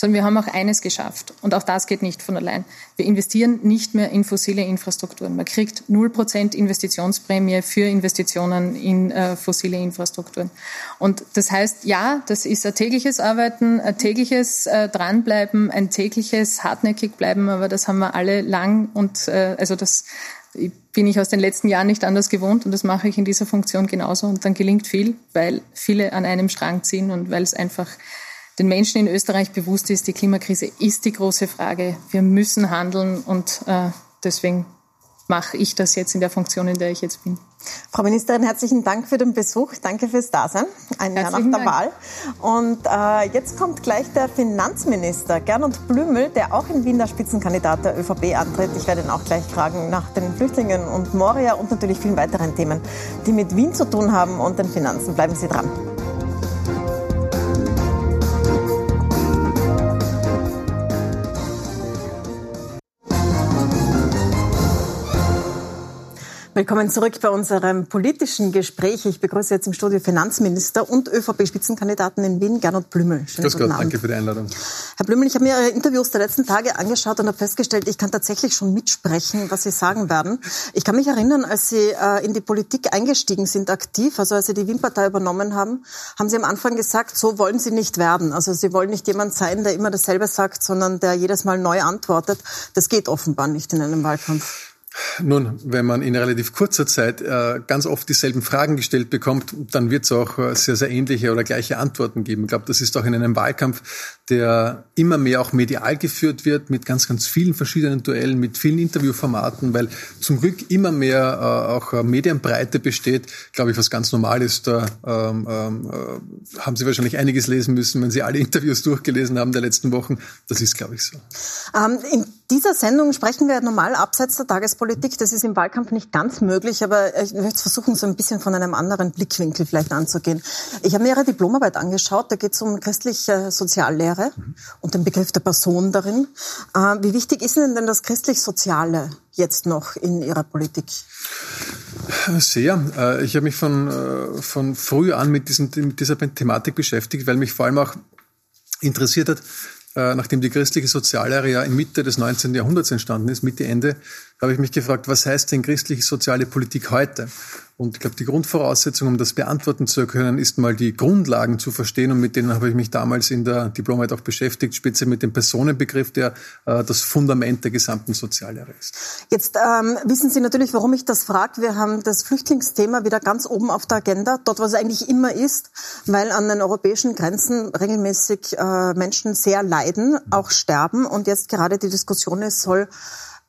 sondern wir haben auch eines geschafft. Und auch das geht nicht von allein. Wir investieren nicht mehr in fossile Infrastrukturen. Man kriegt 0% Investitionsprämie für Investitionen in äh, fossile Infrastrukturen. Und das heißt, ja, das ist ein tägliches Arbeiten, ein tägliches äh, Dranbleiben, ein tägliches hartnäckig bleiben, aber das haben wir alle lang und äh, also das bin ich aus den letzten Jahren nicht anders gewohnt und das mache ich in dieser Funktion genauso und dann gelingt viel, weil viele an einem Strang ziehen und weil es einfach den Menschen in Österreich bewusst ist, die Klimakrise ist die große Frage. Wir müssen handeln und äh, deswegen mache ich das jetzt in der Funktion, in der ich jetzt bin. Frau Ministerin, herzlichen Dank für den Besuch. Danke fürs Dasein. Ein Jahr nach der Dank. Wahl. Und äh, jetzt kommt gleich der Finanzminister Gernot Blümel, der auch in Wien der Spitzenkandidat der ÖVP antritt. Ich werde ihn auch gleich fragen nach den Flüchtlingen und Moria und natürlich vielen weiteren Themen, die mit Wien zu tun haben und den Finanzen. Bleiben Sie dran. Willkommen zurück bei unserem politischen Gespräch. Ich begrüße jetzt im Studio Finanzminister und ÖVP-Spitzenkandidaten in Wien, Gernot Blümel. Schönen Grüß Gott, danke für die Einladung. Herr Blümel, ich habe mir Ihre Interviews der letzten Tage angeschaut und habe festgestellt, ich kann tatsächlich schon mitsprechen, was Sie sagen werden. Ich kann mich erinnern, als Sie äh, in die Politik eingestiegen sind, aktiv, also als Sie die Wien-Partei übernommen haben, haben Sie am Anfang gesagt, so wollen Sie nicht werden. Also Sie wollen nicht jemand sein, der immer dasselbe sagt, sondern der jedes Mal neu antwortet. Das geht offenbar nicht in einem Wahlkampf. Nun, wenn man in relativ kurzer Zeit äh, ganz oft dieselben Fragen gestellt bekommt, dann wird es auch äh, sehr, sehr ähnliche oder gleiche Antworten geben. Ich glaube, das ist auch in einem Wahlkampf, der immer mehr auch medial geführt wird, mit ganz, ganz vielen verschiedenen Duellen, mit vielen Interviewformaten, weil zum Glück immer mehr äh, auch äh, Medienbreite besteht, glaube ich, was ganz normal ist. Da ähm, ähm, äh, haben Sie wahrscheinlich einiges lesen müssen, wenn Sie alle Interviews durchgelesen haben der letzten Wochen. Das ist, glaube ich, so. Ähm, in dieser Sendung sprechen wir normal abseits der Tagespolitik. Das ist im Wahlkampf nicht ganz möglich, aber ich möchte versuchen, so ein bisschen von einem anderen Blickwinkel vielleicht anzugehen. Ich habe mir Ihre Diplomarbeit angeschaut. Da geht es um christliche Soziallehre mhm. und den Begriff der Person darin. Äh, wie wichtig ist Ihnen denn das christlich-soziale jetzt noch in Ihrer Politik? Sehr. Äh, ich habe mich von, äh, von früh an mit, diesen, mit dieser Thematik beschäftigt, weil mich vor allem auch interessiert hat, nachdem die christliche Soziallehre ja in Mitte des 19. Jahrhunderts entstanden ist, Mitte, Ende, habe ich mich gefragt, was heißt denn christliche soziale Politik heute? Und ich glaube, die Grundvoraussetzung, um das beantworten zu können, ist mal die Grundlagen zu verstehen. Und mit denen habe ich mich damals in der Diplomarbeit auch beschäftigt, speziell mit dem Personenbegriff, der äh, das Fundament der gesamten Soziallehre ist. Jetzt ähm, wissen Sie natürlich, warum ich das frage. Wir haben das Flüchtlingsthema wieder ganz oben auf der Agenda, dort, wo es eigentlich immer ist, weil an den europäischen Grenzen regelmäßig äh, Menschen sehr leiden, auch sterben. Und jetzt gerade die Diskussion ist, soll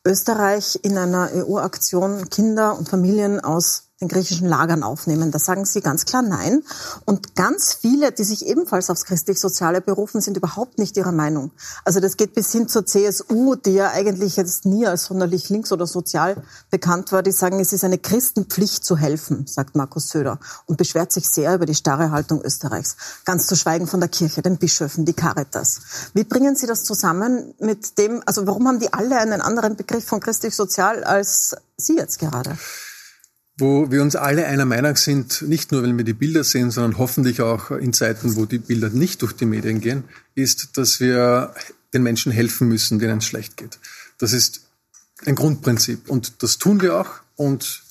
Österreich in einer EU-Aktion Kinder und Familien aus den griechischen Lagern aufnehmen. Da sagen Sie ganz klar Nein. Und ganz viele, die sich ebenfalls aufs christlich-soziale berufen, sind überhaupt nicht ihrer Meinung. Also das geht bis hin zur CSU, die ja eigentlich jetzt nie als sonderlich links oder sozial bekannt war. Die sagen, es ist eine Christenpflicht zu helfen, sagt Markus Söder und beschwert sich sehr über die starre Haltung Österreichs. Ganz zu schweigen von der Kirche, den Bischöfen, die Caritas. Wie bringen Sie das zusammen mit dem, also warum haben die alle einen anderen Begriff von christlich-sozial als Sie jetzt gerade? Wo wir uns alle einer Meinung sind, nicht nur, wenn wir die Bilder sehen, sondern hoffentlich auch in Zeiten, wo die Bilder nicht durch die Medien gehen, ist, dass wir den Menschen helfen müssen, denen es schlecht geht. Das ist ein Grundprinzip und das tun wir auch und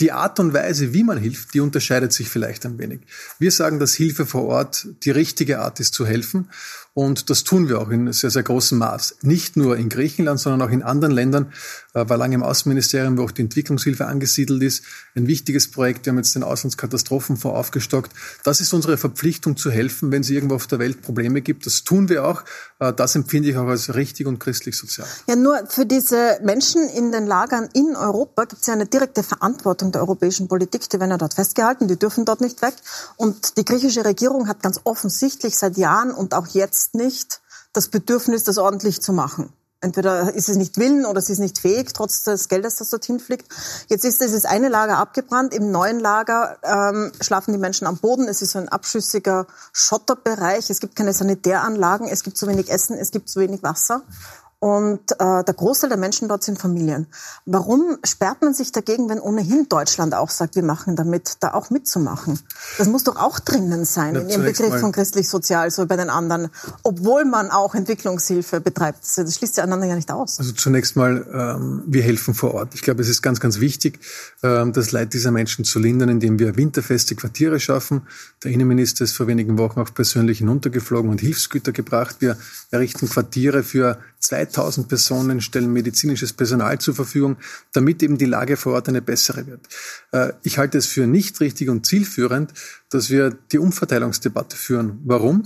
die Art und Weise, wie man hilft, die unterscheidet sich vielleicht ein wenig. Wir sagen, dass Hilfe vor Ort die richtige Art ist zu helfen. Und das tun wir auch in sehr, sehr großem Maß. Nicht nur in Griechenland, sondern auch in anderen Ländern. Äh, war lange im Außenministerium, wo auch die Entwicklungshilfe angesiedelt ist. Ein wichtiges Projekt. Wir haben jetzt den Auslandskatastrophenfonds aufgestockt. Das ist unsere Verpflichtung zu helfen, wenn es irgendwo auf der Welt Probleme gibt. Das tun wir auch. Äh, das empfinde ich auch als richtig und christlich sozial. Ja, nur für diese Menschen in den Lagern in Europa gibt es ja eine direkte Verantwortung der europäischen Politik. Die werden ja dort festgehalten, die dürfen dort nicht weg. Und die griechische Regierung hat ganz offensichtlich seit Jahren und auch jetzt nicht das Bedürfnis, das ordentlich zu machen. Entweder ist es nicht willen oder sie ist nicht fähig, trotz des Geldes, das dorthin fliegt. Jetzt ist dieses eine Lager abgebrannt. Im neuen Lager ähm, schlafen die Menschen am Boden. Es ist so ein abschüssiger Schotterbereich. Es gibt keine Sanitäranlagen. Es gibt zu wenig Essen. Es gibt zu wenig Wasser. Und äh, der Großteil der Menschen dort sind Familien. Warum sperrt man sich dagegen, wenn ohnehin Deutschland auch sagt, wir machen damit, da auch mitzumachen? Das muss doch auch drinnen sein ja, in Ihrem Begriff von christlich-sozial, so wie bei den anderen, obwohl man auch Entwicklungshilfe betreibt. Das schließt ja einander ja nicht aus. Also zunächst mal, ähm, wir helfen vor Ort. Ich glaube, es ist ganz, ganz wichtig, ähm, das Leid dieser Menschen zu lindern, indem wir winterfeste Quartiere schaffen. Der Innenminister ist vor wenigen Wochen auch persönlich hinuntergeflogen und Hilfsgüter gebracht. Wir errichten Quartiere für 2000 Personen stellen medizinisches Personal zur Verfügung, damit eben die Lage vor Ort eine bessere wird. Äh, ich halte es für nicht richtig und zielführend, dass wir die Umverteilungsdebatte führen. Warum?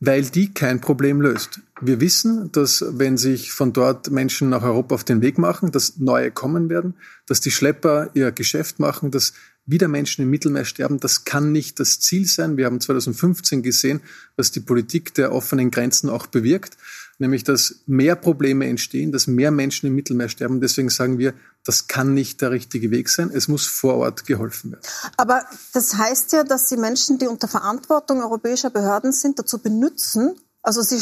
Weil die kein Problem löst. Wir wissen, dass wenn sich von dort Menschen nach Europa auf den Weg machen, dass neue kommen werden, dass die Schlepper ihr Geschäft machen, dass wieder Menschen im Mittelmeer sterben. Das kann nicht das Ziel sein. Wir haben 2015 gesehen, was die Politik der offenen Grenzen auch bewirkt nämlich dass mehr Probleme entstehen, dass mehr Menschen im Mittelmeer sterben. Deswegen sagen wir, das kann nicht der richtige Weg sein. Es muss vor Ort geholfen werden. Aber das heißt ja, dass Sie Menschen, die unter Verantwortung europäischer Behörden sind, dazu benutzen, also sie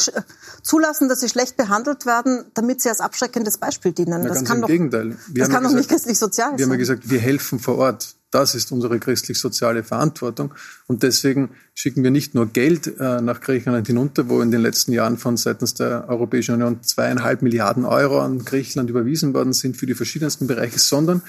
zulassen, dass sie schlecht behandelt werden, damit sie als abschreckendes Beispiel dienen. Na, das kann doch Gegenteil. Wir das kann doch nicht christlich-sozial sein. Wir haben ja gesagt, wir helfen vor Ort. Das ist unsere christlich-soziale Verantwortung. Und deswegen schicken wir nicht nur Geld äh, nach Griechenland hinunter, wo in den letzten Jahren von seitens der Europäischen Union zweieinhalb Milliarden Euro an Griechenland überwiesen worden sind für die verschiedensten Bereiche, sondern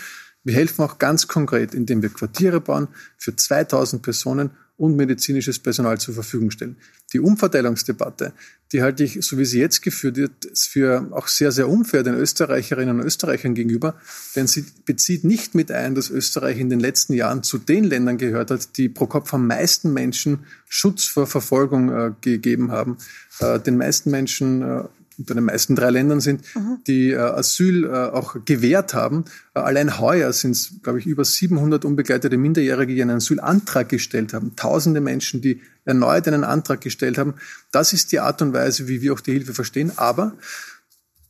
wir helfen auch ganz konkret, indem wir Quartiere bauen für 2000 Personen und medizinisches Personal zur Verfügung stellen. Die Umverteilungsdebatte, die halte ich, so wie sie jetzt geführt wird, für auch sehr, sehr unfair den Österreicherinnen und Österreichern gegenüber, denn sie bezieht nicht mit ein, dass Österreich in den letzten Jahren zu den Ländern gehört hat, die pro Kopf am meisten Menschen Schutz vor Verfolgung äh, gegeben haben, äh, den meisten Menschen äh, bei den meisten drei Ländern sind, mhm. die äh, Asyl äh, auch gewährt haben. Äh, allein heuer sind es, glaube ich, über 700 unbegleitete Minderjährige, die einen Asylantrag gestellt haben. Tausende Menschen, die erneut einen Antrag gestellt haben. Das ist die Art und Weise, wie wir auch die Hilfe verstehen. Aber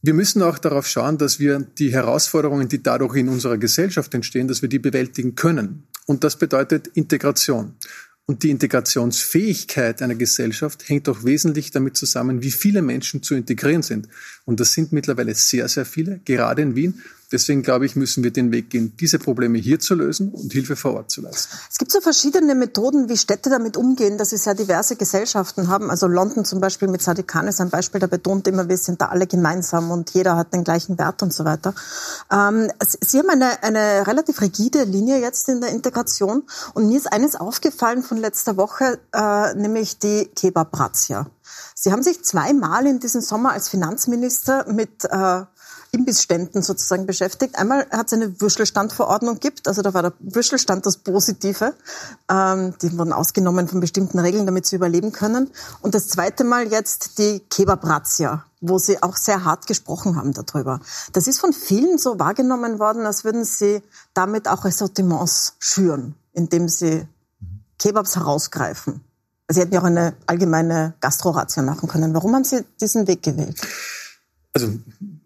wir müssen auch darauf schauen, dass wir die Herausforderungen, die dadurch in unserer Gesellschaft entstehen, dass wir die bewältigen können. Und das bedeutet Integration. Und die Integrationsfähigkeit einer Gesellschaft hängt auch wesentlich damit zusammen, wie viele Menschen zu integrieren sind. Und das sind mittlerweile sehr, sehr viele, gerade in Wien. Deswegen glaube ich, müssen wir den Weg gehen, diese Probleme hier zu lösen und Hilfe vor Ort zu leisten. Es gibt so verschiedene Methoden, wie Städte damit umgehen, dass sie sehr diverse Gesellschaften haben. Also London zum Beispiel mit Sadiq Khan ist ein Beispiel, der betont immer, wir sind da alle gemeinsam und jeder hat den gleichen Wert und so weiter. Ähm, sie haben eine, eine relativ rigide Linie jetzt in der Integration und mir ist eines aufgefallen von letzter Woche, äh, nämlich die Kebab-Razzia. Sie haben sich zweimal in diesem Sommer als Finanzminister mit äh, Imbissständen sozusagen beschäftigt. Einmal hat es eine Würstelstandverordnung gibt, also da war der Würstelstand das Positive. Ähm, die wurden ausgenommen von bestimmten Regeln, damit sie überleben können. Und das zweite Mal jetzt die Kebab-Razzia, wo sie auch sehr hart gesprochen haben darüber. Das ist von vielen so wahrgenommen worden, als würden sie damit auch Ressortiments schüren, indem sie Kebabs herausgreifen. Sie hätten ja auch eine allgemeine Gastrorazzia machen können. Warum haben Sie diesen Weg gewählt? Also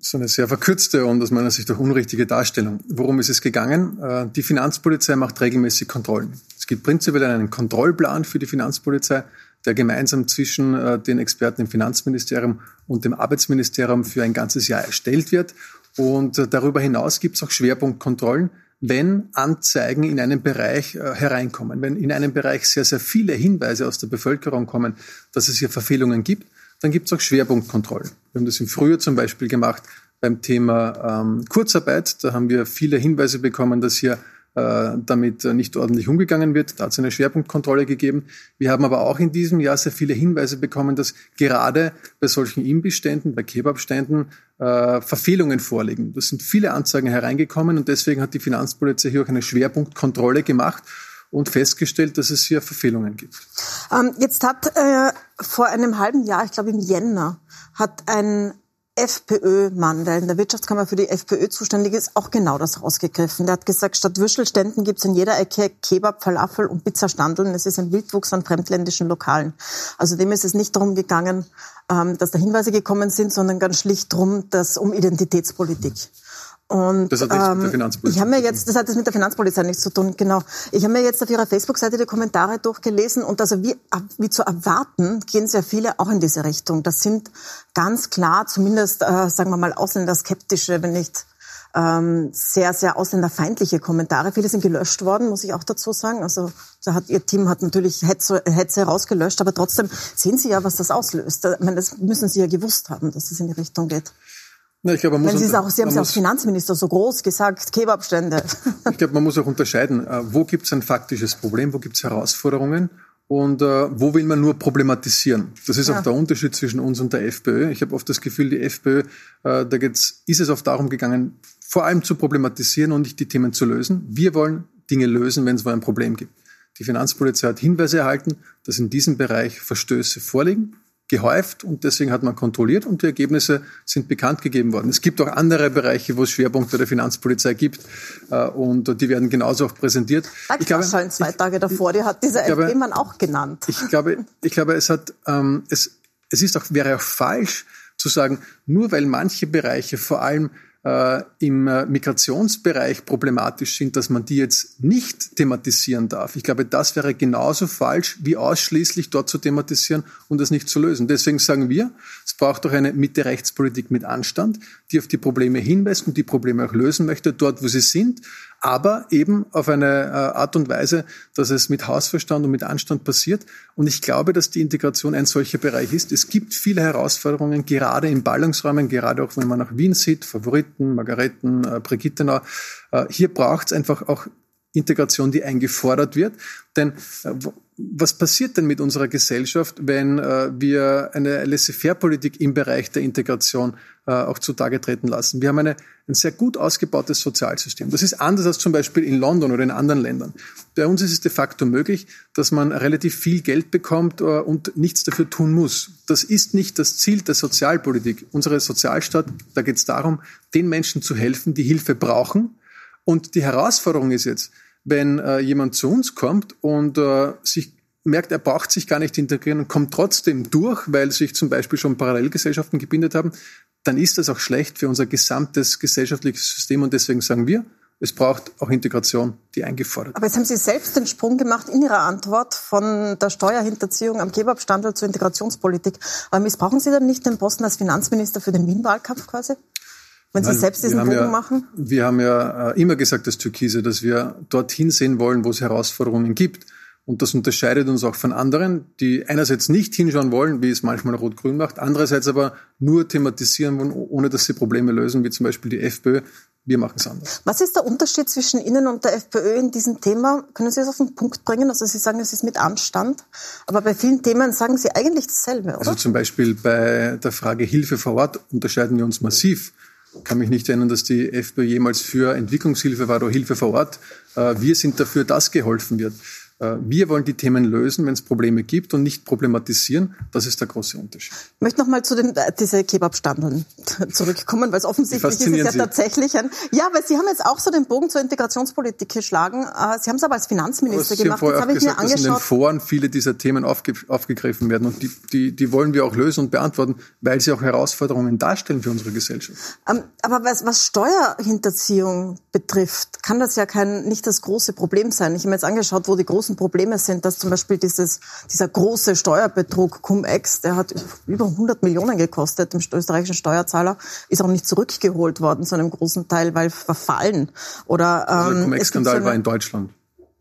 so eine sehr verkürzte und aus meiner Sicht auch unrichtige Darstellung. Worum ist es gegangen? Äh, die Finanzpolizei macht regelmäßig Kontrollen. Es gibt prinzipiell einen Kontrollplan für die Finanzpolizei, der gemeinsam zwischen äh, den Experten im Finanzministerium und dem Arbeitsministerium für ein ganzes Jahr erstellt wird. Und äh, darüber hinaus gibt es auch Schwerpunktkontrollen, wenn Anzeigen in einen Bereich hereinkommen, wenn in einem Bereich sehr, sehr viele Hinweise aus der Bevölkerung kommen, dass es hier Verfehlungen gibt dann gibt es auch Schwerpunktkontrollen. Wir haben das im Frühjahr zum Beispiel gemacht beim Thema ähm, Kurzarbeit. Da haben wir viele Hinweise bekommen, dass hier äh, damit nicht ordentlich umgegangen wird. Da hat es eine Schwerpunktkontrolle gegeben. Wir haben aber auch in diesem Jahr sehr viele Hinweise bekommen, dass gerade bei solchen Imbissständen, bei Kebabständen äh, Verfehlungen vorliegen. Das sind viele Anzeigen hereingekommen und deswegen hat die Finanzpolizei hier auch eine Schwerpunktkontrolle gemacht und festgestellt, dass es hier Verfehlungen gibt. Ähm, jetzt hat äh, vor einem halben Jahr, ich glaube im Jänner, hat ein FPÖ-Mann, der in der Wirtschaftskammer für die FPÖ zuständig ist, auch genau das rausgegriffen. Der hat gesagt, statt Würstelständen gibt es in jeder Ecke Kebab, Falafel und Pizzastandeln. Es ist ein Wildwuchs an fremdländischen Lokalen. Also dem ist es nicht darum gegangen, ähm, dass da Hinweise gekommen sind, sondern ganz schlicht darum, dass um Identitätspolitik. Und das hat nichts ähm, mit der Finanzpolizei ich habe mir jetzt, das hat jetzt mit der Finanzpolizei nichts zu tun, genau. Ich habe mir jetzt auf ihrer Facebook-Seite die Kommentare durchgelesen und also wie, wie zu erwarten, gehen sehr viele auch in diese Richtung. Das sind ganz klar, zumindest äh, sagen wir mal ausländerskeptische, wenn nicht ähm, sehr, sehr ausländerfeindliche Kommentare. Viele sind gelöscht worden, muss ich auch dazu sagen. Also da hat ihr Team hat natürlich Hetze, Hetze rausgelöscht, aber trotzdem sehen Sie ja, was das auslöst. Ich meine, das müssen Sie ja gewusst haben, dass es das in die Richtung geht. Na, ich glaube, man muss Sie, auch, Sie haben es ja als Finanzminister so groß gesagt, Kebabstände. Ich glaube, man muss auch unterscheiden, äh, wo gibt es ein faktisches Problem, wo gibt es Herausforderungen und äh, wo will man nur problematisieren. Das ist ja. auch der Unterschied zwischen uns und der FPÖ. Ich habe oft das Gefühl, die FPÖ, äh, da geht's, ist es oft darum gegangen, vor allem zu problematisieren und nicht die Themen zu lösen. Wir wollen Dinge lösen, wenn es wo ein Problem gibt. Die Finanzpolizei hat Hinweise erhalten, dass in diesem Bereich Verstöße vorliegen gehäuft und deswegen hat man kontrolliert und die Ergebnisse sind bekannt gegeben worden. Es gibt auch andere Bereiche, wo es Schwerpunkte der Finanzpolizei gibt äh, und die werden genauso auch präsentiert. Ich glaube, schon zwei Tage davor, die hat dieser FP-Mann auch genannt. Ich glaube, ich glaube, es hat, ähm, es, es ist auch, wäre auch falsch zu sagen, nur weil manche Bereiche vor allem äh, im äh, Migrationsbereich problematisch sind, dass man die jetzt nicht thematisieren darf. Ich glaube, das wäre genauso falsch, wie ausschließlich dort zu thematisieren und das nicht zu lösen. Deswegen sagen wir, es braucht doch eine Mitte-Rechtspolitik mit Anstand, die auf die Probleme hinweist und die Probleme auch lösen möchte, dort, wo sie sind, aber eben auf eine äh, Art und Weise, dass es mit Hausverstand und mit Anstand passiert. Und ich glaube, dass die Integration ein solcher Bereich ist. Es gibt viele Herausforderungen, gerade in Ballungsräumen, gerade auch wenn man nach Wien sieht, Favoriten, Margaretten, äh, Brigittenau. Äh, hier braucht es einfach auch Integration, die eingefordert wird. Denn was passiert denn mit unserer Gesellschaft, wenn äh, wir eine Laissez-faire-Politik im Bereich der Integration äh, auch zutage treten lassen? Wir haben eine, ein sehr gut ausgebautes Sozialsystem. Das ist anders als zum Beispiel in London oder in anderen Ländern. Bei uns ist es de facto möglich, dass man relativ viel Geld bekommt äh, und nichts dafür tun muss. Das ist nicht das Ziel der Sozialpolitik. Unsere Sozialstaat, da geht es darum, den Menschen zu helfen, die Hilfe brauchen. Und die Herausforderung ist jetzt, wenn äh, jemand zu uns kommt und äh, sich merkt, er braucht sich gar nicht integrieren und kommt trotzdem durch, weil sich zum Beispiel schon Parallelgesellschaften gebildet haben, dann ist das auch schlecht für unser gesamtes gesellschaftliches System und deswegen sagen wir, es braucht auch Integration, die eingefordert Aber jetzt haben Sie selbst den Sprung gemacht in Ihrer Antwort von der Steuerhinterziehung am Kebabstandard zur Integrationspolitik. Aber missbrauchen Sie dann nicht den Posten als Finanzminister für den Wien-Wahlkampf quasi? Wenn Sie Nein, selbst diesen Bogen ja, machen? Wir haben ja äh, immer gesagt, das Türkise, dass wir dorthin sehen wollen, wo es Herausforderungen gibt. Und das unterscheidet uns auch von anderen, die einerseits nicht hinschauen wollen, wie es manchmal Rot-Grün macht, andererseits aber nur thematisieren wollen, ohne dass sie Probleme lösen, wie zum Beispiel die FPÖ. Wir machen es anders. Was ist der Unterschied zwischen Ihnen und der FPÖ in diesem Thema? Können Sie das auf den Punkt bringen? Also Sie sagen, es ist mit Anstand, aber bei vielen Themen sagen Sie eigentlich dasselbe, oder? Also zum Beispiel bei der Frage Hilfe vor Ort unterscheiden wir uns massiv kann mich nicht erinnern, dass die FPÖ jemals für Entwicklungshilfe war oder Hilfe vor Ort. Äh, wir sind dafür, dass geholfen wird. Äh, wir wollen die Themen lösen, wenn es Probleme gibt und nicht problematisieren. Das ist der große Unterschied. Ich möchte noch mal zu den äh, diese Kebabstandeln zurückkommen, weil es offensichtlich ist es ja Sie. tatsächlich ein. Ja, weil Sie haben jetzt auch so den Bogen zur Integrationspolitik geschlagen. Äh, Sie haben es aber als Finanzminister aber gemacht. Jetzt habe ich gesagt, mir angeschaut. Dass in den Foren viele dieser Themen aufge, aufgegriffen werden und die, die, die wollen wir auch lösen und beantworten, weil sie auch Herausforderungen darstellen für unsere Gesellschaft. Ähm, aber was, was Steuerhinterziehung betrifft, kann das ja kein nicht das große Problem sein. Ich habe mir jetzt angeschaut, wo die großen großen Probleme sind, dass zum Beispiel dieses, dieser große Steuerbetrug Cum-Ex, der hat über 100 Millionen gekostet, dem österreichischen Steuerzahler, ist auch nicht zurückgeholt worden zu einem großen Teil, weil verfallen. Oder, ähm, also der Cum-Ex-Skandal so war in Deutschland.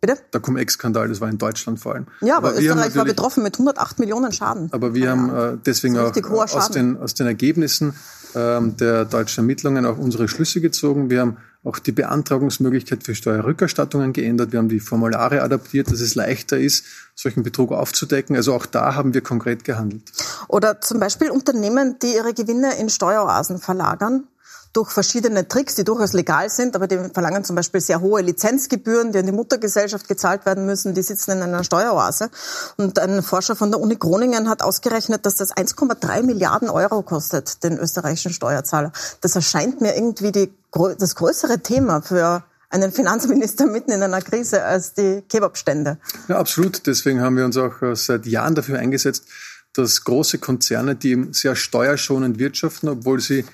Bitte? Der Cum-Ex-Skandal, das war in Deutschland vor allem. Ja, aber, aber Österreich war betroffen mit 108 Millionen Schaden. Aber wir haben äh, deswegen auch aus den, aus den Ergebnissen ähm, der deutschen Ermittlungen auch unsere Schlüsse gezogen. Wir haben auch die Beantragungsmöglichkeit für Steuerrückerstattungen geändert. Wir haben die Formulare adaptiert, dass es leichter ist, solchen Betrug aufzudecken. Also auch da haben wir konkret gehandelt. Oder zum Beispiel Unternehmen, die ihre Gewinne in Steueroasen verlagern. Durch verschiedene Tricks, die durchaus legal sind, aber die verlangen zum Beispiel sehr hohe Lizenzgebühren, die an die Muttergesellschaft gezahlt werden müssen, die sitzen in einer Steueroase. Und ein Forscher von der Uni Groningen hat ausgerechnet, dass das 1,3 Milliarden Euro kostet, den österreichischen Steuerzahler. Das erscheint mir irgendwie die, das größere Thema für einen Finanzminister mitten in einer Krise als die Kebabstände. Ja, absolut. Deswegen haben wir uns auch äh, seit Jahren dafür eingesetzt, dass große Konzerne, die sehr steuerschonend wirtschaften, obwohl sie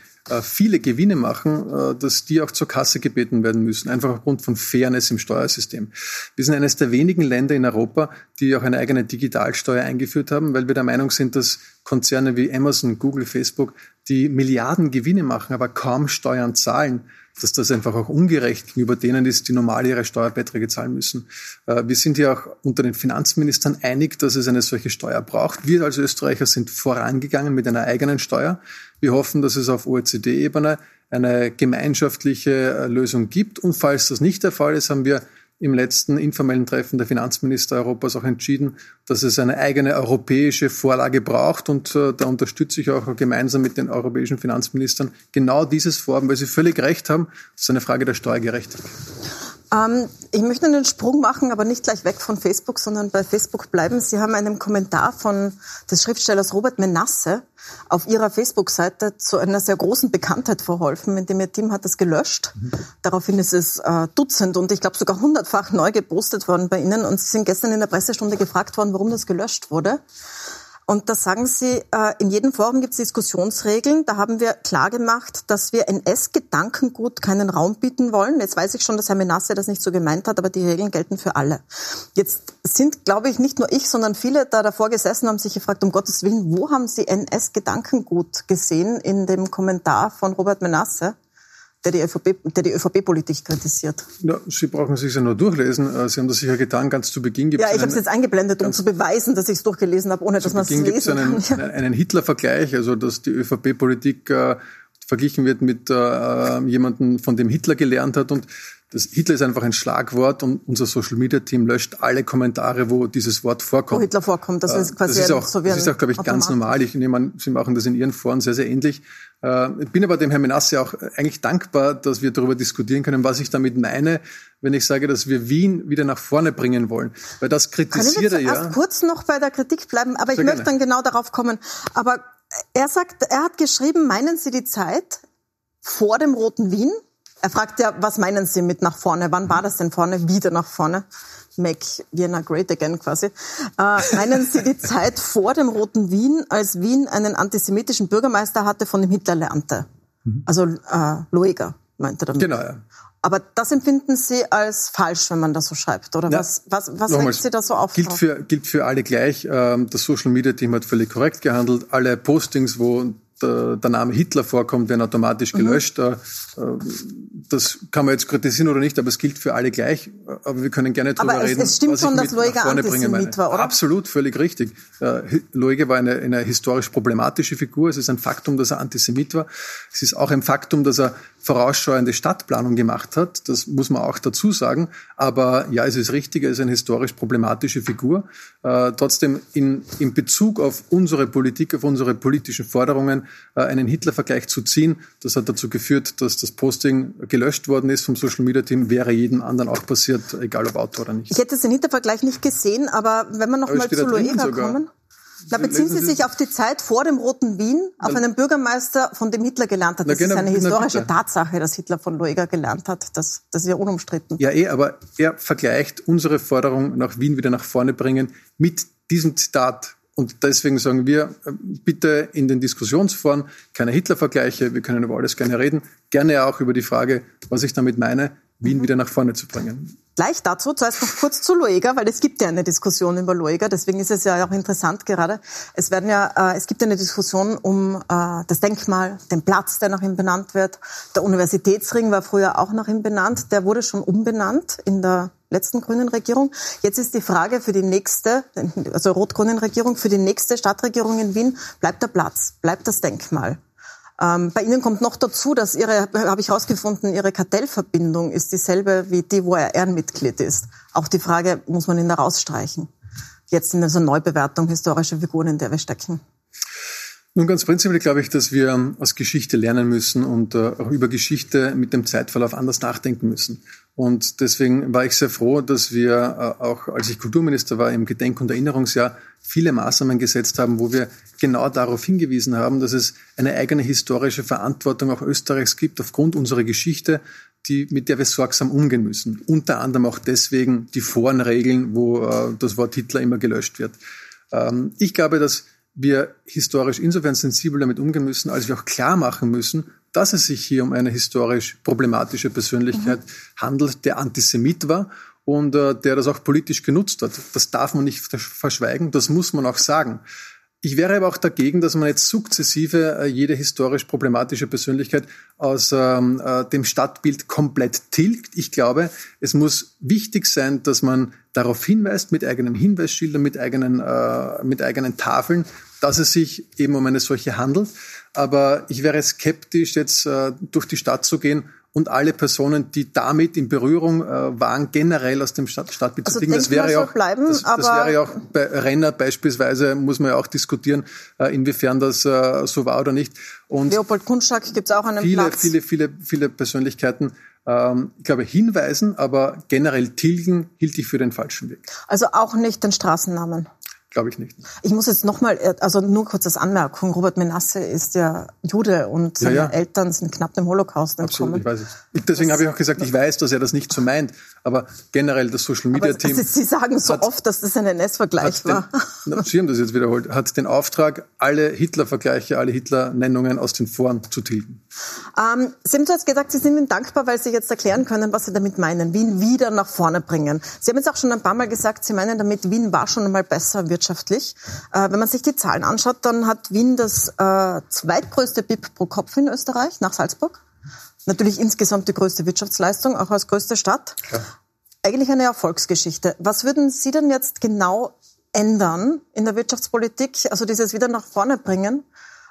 viele Gewinne machen, äh, dass die auch zur Kasse gebeten werden müssen, einfach aufgrund von Fairness im Steuersystem. Wir sind eines der wenigen Länder in Europa, die auch eine eigene Digitalsteuer eingeführt haben, weil wir der Meinung sind, dass Konzerne wie Amazon, Google, Facebook, die Milliarden Gewinne machen, aber kaum Steuern zahlen, dass das einfach auch ungerecht gegenüber denen ist, die normal ihre Steuerbeiträge zahlen müssen. Äh, wir sind ja auch unter den Finanzministern einig, dass es eine solche Steuer braucht. Wir als Österreicher sind vorangegangen mit einer eigenen Steuer. Wir hoffen, dass es auf OECD-Ebene eine gemeinschaftliche äh, Lösung gibt. Und falls das nicht der Fall ist, haben wir im letzten informellen Treffen der Finanzminister Europas auch entschieden, dass es eine eigene europäische Vorlage braucht. Und äh, da unterstütze ich auch gemeinsam mit den europäischen Finanzministern genau dieses Vorhaben, weil sie völlig recht haben. Das ist eine Frage der Steuergerechtigkeit. Ähm, ich möchte einen Sprung machen, aber nicht gleich weg von Facebook, sondern bei Facebook bleiben. Sie haben einen Kommentar von des Schriftstellers Robert Menasse auf Ihrer Facebook-Seite zu einer sehr großen Bekanntheit verholfen, indem Ihr Team hat das gelöscht. Mhm. Daraufhin ist es äh, Dutzend und ich glaube sogar hundertfach neu gepostet worden bei Ihnen. Und Sie sind gestern in der Pressestunde gefragt worden, warum das gelöscht wurde. Und da sagen Sie, äh, in jedem Forum gibt es Diskussionsregeln. Da haben wir klar gemacht, dass wir NS-Gedankengut keinen Raum bieten wollen. Jetzt weiß ich schon, dass Herr Menasse das nicht so gemeint hat, aber die Regeln gelten für alle. Jetzt sind, glaube ich, nicht nur ich, sondern viele da davor gesessen haben sich gefragt, um Gottes Willen, wo haben Sie NS-Gedankengut gesehen in dem Kommentar von Robert Menasse? Der die ÖVP, der die ÖVP-Politik kritisiert. Ja, Sie brauchen sich ja nur durchlesen. Äh, Sie haben das sicher getan, ganz zu Beginn gibt Ja, ich habe es jetzt eingeblendet, um zu beweisen, dass ich es durchgelesen habe, ohne dass man es lesen gibt's einen, kann. Ja. einen Hitler-Vergleich, also dass die ÖVP-Politik äh, verglichen wird mit äh, äh, jemandem, von dem Hitler gelernt hat und das Hitler ist einfach ein Schlagwort und unser Social Media Team löscht alle Kommentare, wo dieses Wort vorkommt. Wo Hitler vorkommt, das ist quasi das ist auch, so wie Das ist auch, glaube ich, ganz normal. Ich nehme an, Sie machen das in Ihren Foren sehr, sehr ähnlich. Äh, ich bin aber dem Herrn Menasse auch eigentlich dankbar, dass wir darüber diskutieren können, was ich damit meine, wenn ich sage, dass wir Wien wieder nach vorne bringen wollen. Weil das kritisiert er ja. Erst kurz noch bei der Kritik bleiben, aber sehr ich möchte gerne. dann genau darauf kommen. Aber er sagt, er hat geschrieben, meinen Sie die Zeit vor dem Roten Wien? Er fragt ja, was meinen Sie mit nach vorne? Wann war das denn vorne? Wieder nach vorne? Make Vienna Great Again quasi. Äh, meinen Sie die Zeit vor dem Roten Wien, als Wien einen antisemitischen Bürgermeister hatte, von dem Hitler lernte? Mhm. Also äh, Lueger, meinte er damit. Genau, ja. Aber das empfinden Sie als falsch, wenn man das so schreibt, oder ja, was, was, was regt Sie da so auf? Gilt für, gilt für alle gleich. Ähm, das Social Media Team hat völlig korrekt gehandelt. Alle Postings, wo der, der Name Hitler vorkommt, werden automatisch mhm. gelöscht. Mhm. Das kann man jetzt kritisieren oder nicht, aber es gilt für alle gleich. Aber wir können gerne darüber reden. Es stimmt schon, dass Loiger Antisemit war, oder? Absolut, völlig richtig. Äh, Loiger war eine, eine historisch problematische Figur. Es ist ein Faktum, dass er Antisemit war. Es ist auch ein Faktum, dass er vorausschauende Stadtplanung gemacht hat. Das muss man auch dazu sagen. Aber ja, es ist richtig, er ist eine historisch problematische Figur. Äh, trotzdem in, in Bezug auf unsere Politik, auf unsere politischen Forderungen, äh, einen Hitler-Vergleich zu ziehen, das hat dazu geführt, dass das Posting gelöscht worden ist vom Social Media Team, wäre jedem anderen auch passiert, egal ob Autor oder nicht. Ich hätte den Hitler-Vergleich nicht gesehen, aber wenn wir noch aber mal zu Loera kommen. Da beziehen Sie sich auf die Zeit vor dem Roten Wien, auf einen Bürgermeister, von dem Hitler gelernt hat. Das genau, ist eine historische Tatsache, dass Hitler von Lueger gelernt hat. Das, das ist ja unumstritten. Ja, eh, aber er vergleicht unsere Forderung nach Wien wieder nach vorne bringen mit diesem Zitat. Und deswegen sagen wir, äh, bitte in den Diskussionsforen keine Hitler-Vergleiche. Wir können über alles gerne reden. Gerne auch über die Frage, was ich damit meine, Wien mhm. wieder nach vorne zu bringen. Gleich dazu, zuerst noch kurz zu Loega, weil es gibt ja eine Diskussion über Loega, deswegen ist es ja auch interessant gerade. Es werden ja, äh, es gibt eine Diskussion um äh, das Denkmal, den Platz, der nach ihm benannt wird. Der Universitätsring war früher auch nach ihm benannt, der wurde schon umbenannt in der letzten grünen Regierung. Jetzt ist die Frage für die nächste, also rot-grünen Regierung, für die nächste Stadtregierung in Wien, bleibt der Platz, bleibt das Denkmal? Ähm, bei Ihnen kommt noch dazu, dass Ihre, habe ich herausgefunden, Ihre Kartellverbindung ist dieselbe wie die, wo er Ehrenmitglied ist. Auch die Frage, muss man ihn da rausstreichen? Jetzt in dieser Neubewertung historischer Figuren, in der wir stecken. Nun, ganz prinzipiell glaube ich, dass wir aus Geschichte lernen müssen und äh, auch über Geschichte mit dem Zeitverlauf anders nachdenken müssen. Und deswegen war ich sehr froh, dass wir äh, auch, als ich Kulturminister war, im Gedenk- und Erinnerungsjahr viele Maßnahmen gesetzt haben, wo wir genau darauf hingewiesen haben, dass es eine eigene historische Verantwortung auch Österreichs gibt, aufgrund unserer Geschichte, die, mit der wir sorgsam umgehen müssen. Unter anderem auch deswegen die Vorenregeln, wo äh, das Wort Hitler immer gelöscht wird. Ähm, ich glaube, dass wir historisch insofern sensibel damit umgehen müssen, als wir auch klar machen müssen, dass es sich hier um eine historisch problematische Persönlichkeit mhm. handelt, der Antisemit war und äh, der das auch politisch genutzt hat. Das darf man nicht verschweigen, das muss man auch sagen. Ich wäre aber auch dagegen, dass man jetzt sukzessive äh, jede historisch problematische Persönlichkeit aus ähm, äh, dem Stadtbild komplett tilgt. Ich glaube, es muss wichtig sein, dass man darauf hinweist, mit eigenen Hinweisschildern, mit eigenen, äh, mit eigenen Tafeln, dass es sich eben um eine solche handelt. Aber ich wäre skeptisch, jetzt äh, durch die Stadt zu gehen und alle Personen, die damit in Berührung äh, waren, generell aus dem Stadt Stadtbild also. Das wäre ja auch, bleiben, das, das wäre ja auch bei Renner beispielsweise, muss man ja auch diskutieren, äh, inwiefern das äh, so war oder nicht. Und Leopold Kunschak gibt es auch einen viele, Platz. Viele, viele, viele Persönlichkeiten, ähm, ich glaube, hinweisen, aber generell tilgen hielt ich für den falschen Weg. Also auch nicht den Straßennamen. Glaube ich nicht. Ich muss jetzt nochmal, äh, also nur kurz als Anmerkung, Robert Menasse ist ja Jude und seine ja, ja. Eltern sind knapp dem Holocaust entkommen. Absolut, ich weiß es. Deswegen habe ich auch gesagt, ich weiß, dass er das nicht so meint, aber generell das Social Media Team. Aber Sie sagen so oft, dass das ein NS-Vergleich war. Den, Sie haben das jetzt wiederholt, hat den Auftrag, alle Hitler-Vergleiche, alle Hitler-Nennungen aus den Foren zu tilgen. Ähm, Sie haben jetzt gesagt, Sie sind Ihnen dankbar, weil Sie jetzt erklären können, was Sie damit meinen, Wien wieder nach vorne bringen. Sie haben jetzt auch schon ein paar Mal gesagt, Sie meinen damit, Wien war schon einmal besser wirtschaftlich. Äh, wenn man sich die Zahlen anschaut, dann hat Wien das äh, zweitgrößte BIP pro Kopf in Österreich nach Salzburg. Natürlich insgesamt die größte Wirtschaftsleistung, auch als größte Stadt. Ja. Eigentlich eine Erfolgsgeschichte. Was würden Sie denn jetzt genau ändern in der Wirtschaftspolitik, also dieses wieder nach vorne bringen?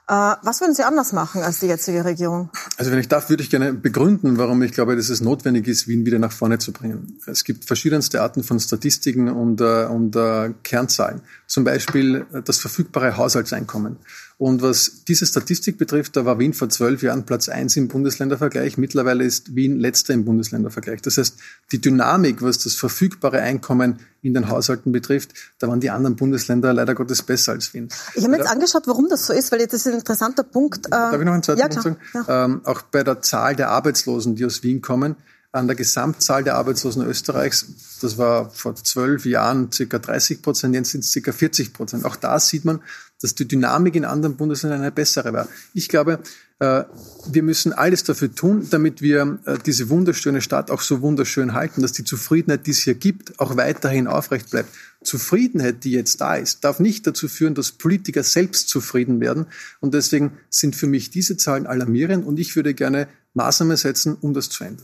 Äh, was würden Sie anders machen als die jetzige Regierung? Also wenn ich darf, würde ich gerne begründen, warum ich glaube, dass es notwendig ist, Wien wieder nach vorne zu bringen. Es gibt verschiedenste Arten von Statistiken und, äh, und uh, Kernzahlen. Zum Beispiel das verfügbare Haushaltseinkommen. Und was diese Statistik betrifft, da war Wien vor zwölf Jahren Platz eins im Bundesländervergleich. Mittlerweile ist Wien letzter im Bundesländervergleich. Das heißt, die Dynamik, was das verfügbare Einkommen in den Haushalten betrifft, da waren die anderen Bundesländer leider Gottes besser als Wien. Ich habe mir jetzt angeschaut, warum das so ist, weil das ist ein interessanter Punkt. Darf ich noch einen zweiten ja, Punkt sagen? Ja. Ähm, auch bei der Zahl der Arbeitslosen, die aus Wien kommen, an der Gesamtzahl der Arbeitslosen Österreichs, das war vor zwölf Jahren circa 30 Prozent, jetzt sind es circa 40 Prozent. Auch da sieht man, dass die Dynamik in anderen Bundesländern eine bessere war. Ich glaube, äh, wir müssen alles dafür tun, damit wir äh, diese wunderschöne Stadt auch so wunderschön halten, dass die Zufriedenheit, die es hier gibt, auch weiterhin aufrecht bleibt. Zufriedenheit, die jetzt da ist, darf nicht dazu führen, dass Politiker selbst zufrieden werden. Und deswegen sind für mich diese Zahlen alarmierend und ich würde gerne Maßnahmen setzen, um das zu ändern.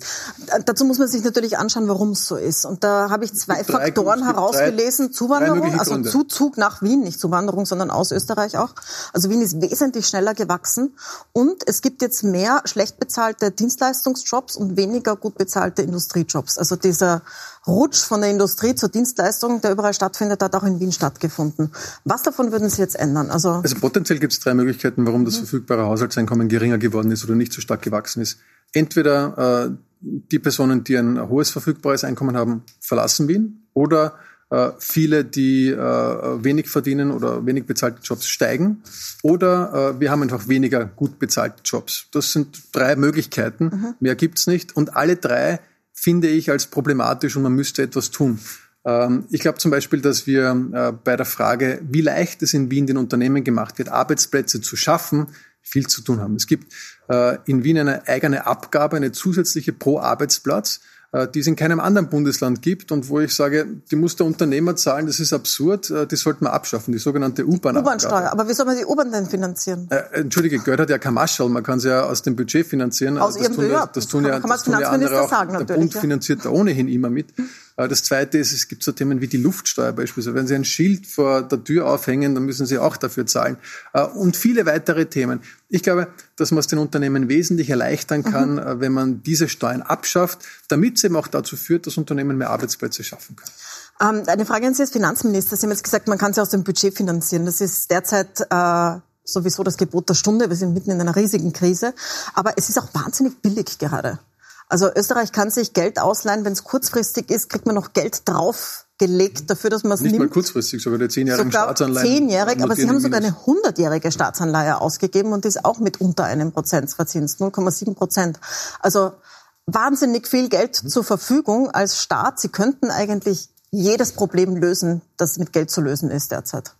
Dazu muss man sich natürlich anschauen, warum es so ist. Und da habe ich zwei drei, Faktoren herausgelesen. Drei, Zuwanderung, drei also. Zuzug nach Wien, nicht Zuwanderung, sondern aus Österreich auch. Also Wien ist wesentlich schneller gewachsen. Und es gibt jetzt mehr schlecht bezahlte Dienstleistungsjobs und weniger gut bezahlte Industriejobs. Also dieser Rutsch von der Industrie zur Dienstleistung, der überall stattfindet, hat auch in Wien stattgefunden. Was davon würden Sie jetzt ändern? Also, also potenziell gibt es drei Möglichkeiten, warum das mhm. verfügbare Haushaltseinkommen geringer geworden ist oder nicht so stark gewachsen ist. Entweder äh, die Personen, die ein hohes verfügbares Einkommen haben, verlassen Wien oder äh, viele, die äh, wenig verdienen oder wenig bezahlte Jobs steigen oder äh, wir haben einfach weniger gut bezahlte Jobs. Das sind drei Möglichkeiten, mhm. mehr gibt's nicht und alle drei finde ich als problematisch und man müsste etwas tun. Ähm, ich glaube zum Beispiel, dass wir äh, bei der Frage, wie leicht es in Wien den Unternehmen gemacht wird, Arbeitsplätze zu schaffen, viel zu tun haben. Es gibt äh, in Wien eine eigene Abgabe, eine zusätzliche pro Arbeitsplatz. Äh, die es in keinem anderen Bundesland gibt und wo ich sage, die muss der Unternehmer zahlen, das ist absurd, äh, die sollten wir abschaffen, die sogenannte U-Bahn. U-Bahn-Steuer, aber wie soll man die U-Bahn denn finanzieren? Äh, Entschuldige, Geld hat ja kein Marschall, man kann sie ja aus dem Budget finanzieren. Aus das ihrem tun ja, das tun ja, kann, das tun ja andere auch. Sagen, der Bund finanziert da ohnehin immer mit. Das Zweite ist, es gibt so Themen wie die Luftsteuer beispielsweise. Wenn Sie ein Schild vor der Tür aufhängen, dann müssen Sie auch dafür zahlen. Äh, und viele weitere Themen. Ich glaube, dass man es den Unternehmen wesentlich erleichtern kann, mhm. Äh, wenn man diese Steuern abschafft, damit es eben auch dazu führt, dass Unternehmen mehr Arbeitsplätze schaffen können. Ähm, eine Frage an Sie als Finanzminister. Sie haben jetzt gesagt, man kann sie aus dem Budget finanzieren. Das ist derzeit äh, sowieso das Gebot der Stunde. Wir sind mitten in einer riesigen Krise. Aber es ist auch wahnsinnig billig gerade. Also Österreich kann sich Geld ausleihen, wenn es kurzfristig ist, kriegt man noch Geld draufgelegt dafür, dass man es nimmt. Nicht mal kurzfristig, sogar die zehnjährigen sogar Staatsanleihen. Zehnjährig, aber Sie haben sogar eine hundertjährige Staatsanleihe ausgegeben und die ist auch mit unter einem Prozent verzinst, 0,7 Prozent. Also wahnsinnig viel Geld zur Verfügung als Staat. Sie könnten eigentlich jedes Problem lösen, das mit Geld zu lösen ist derzeit.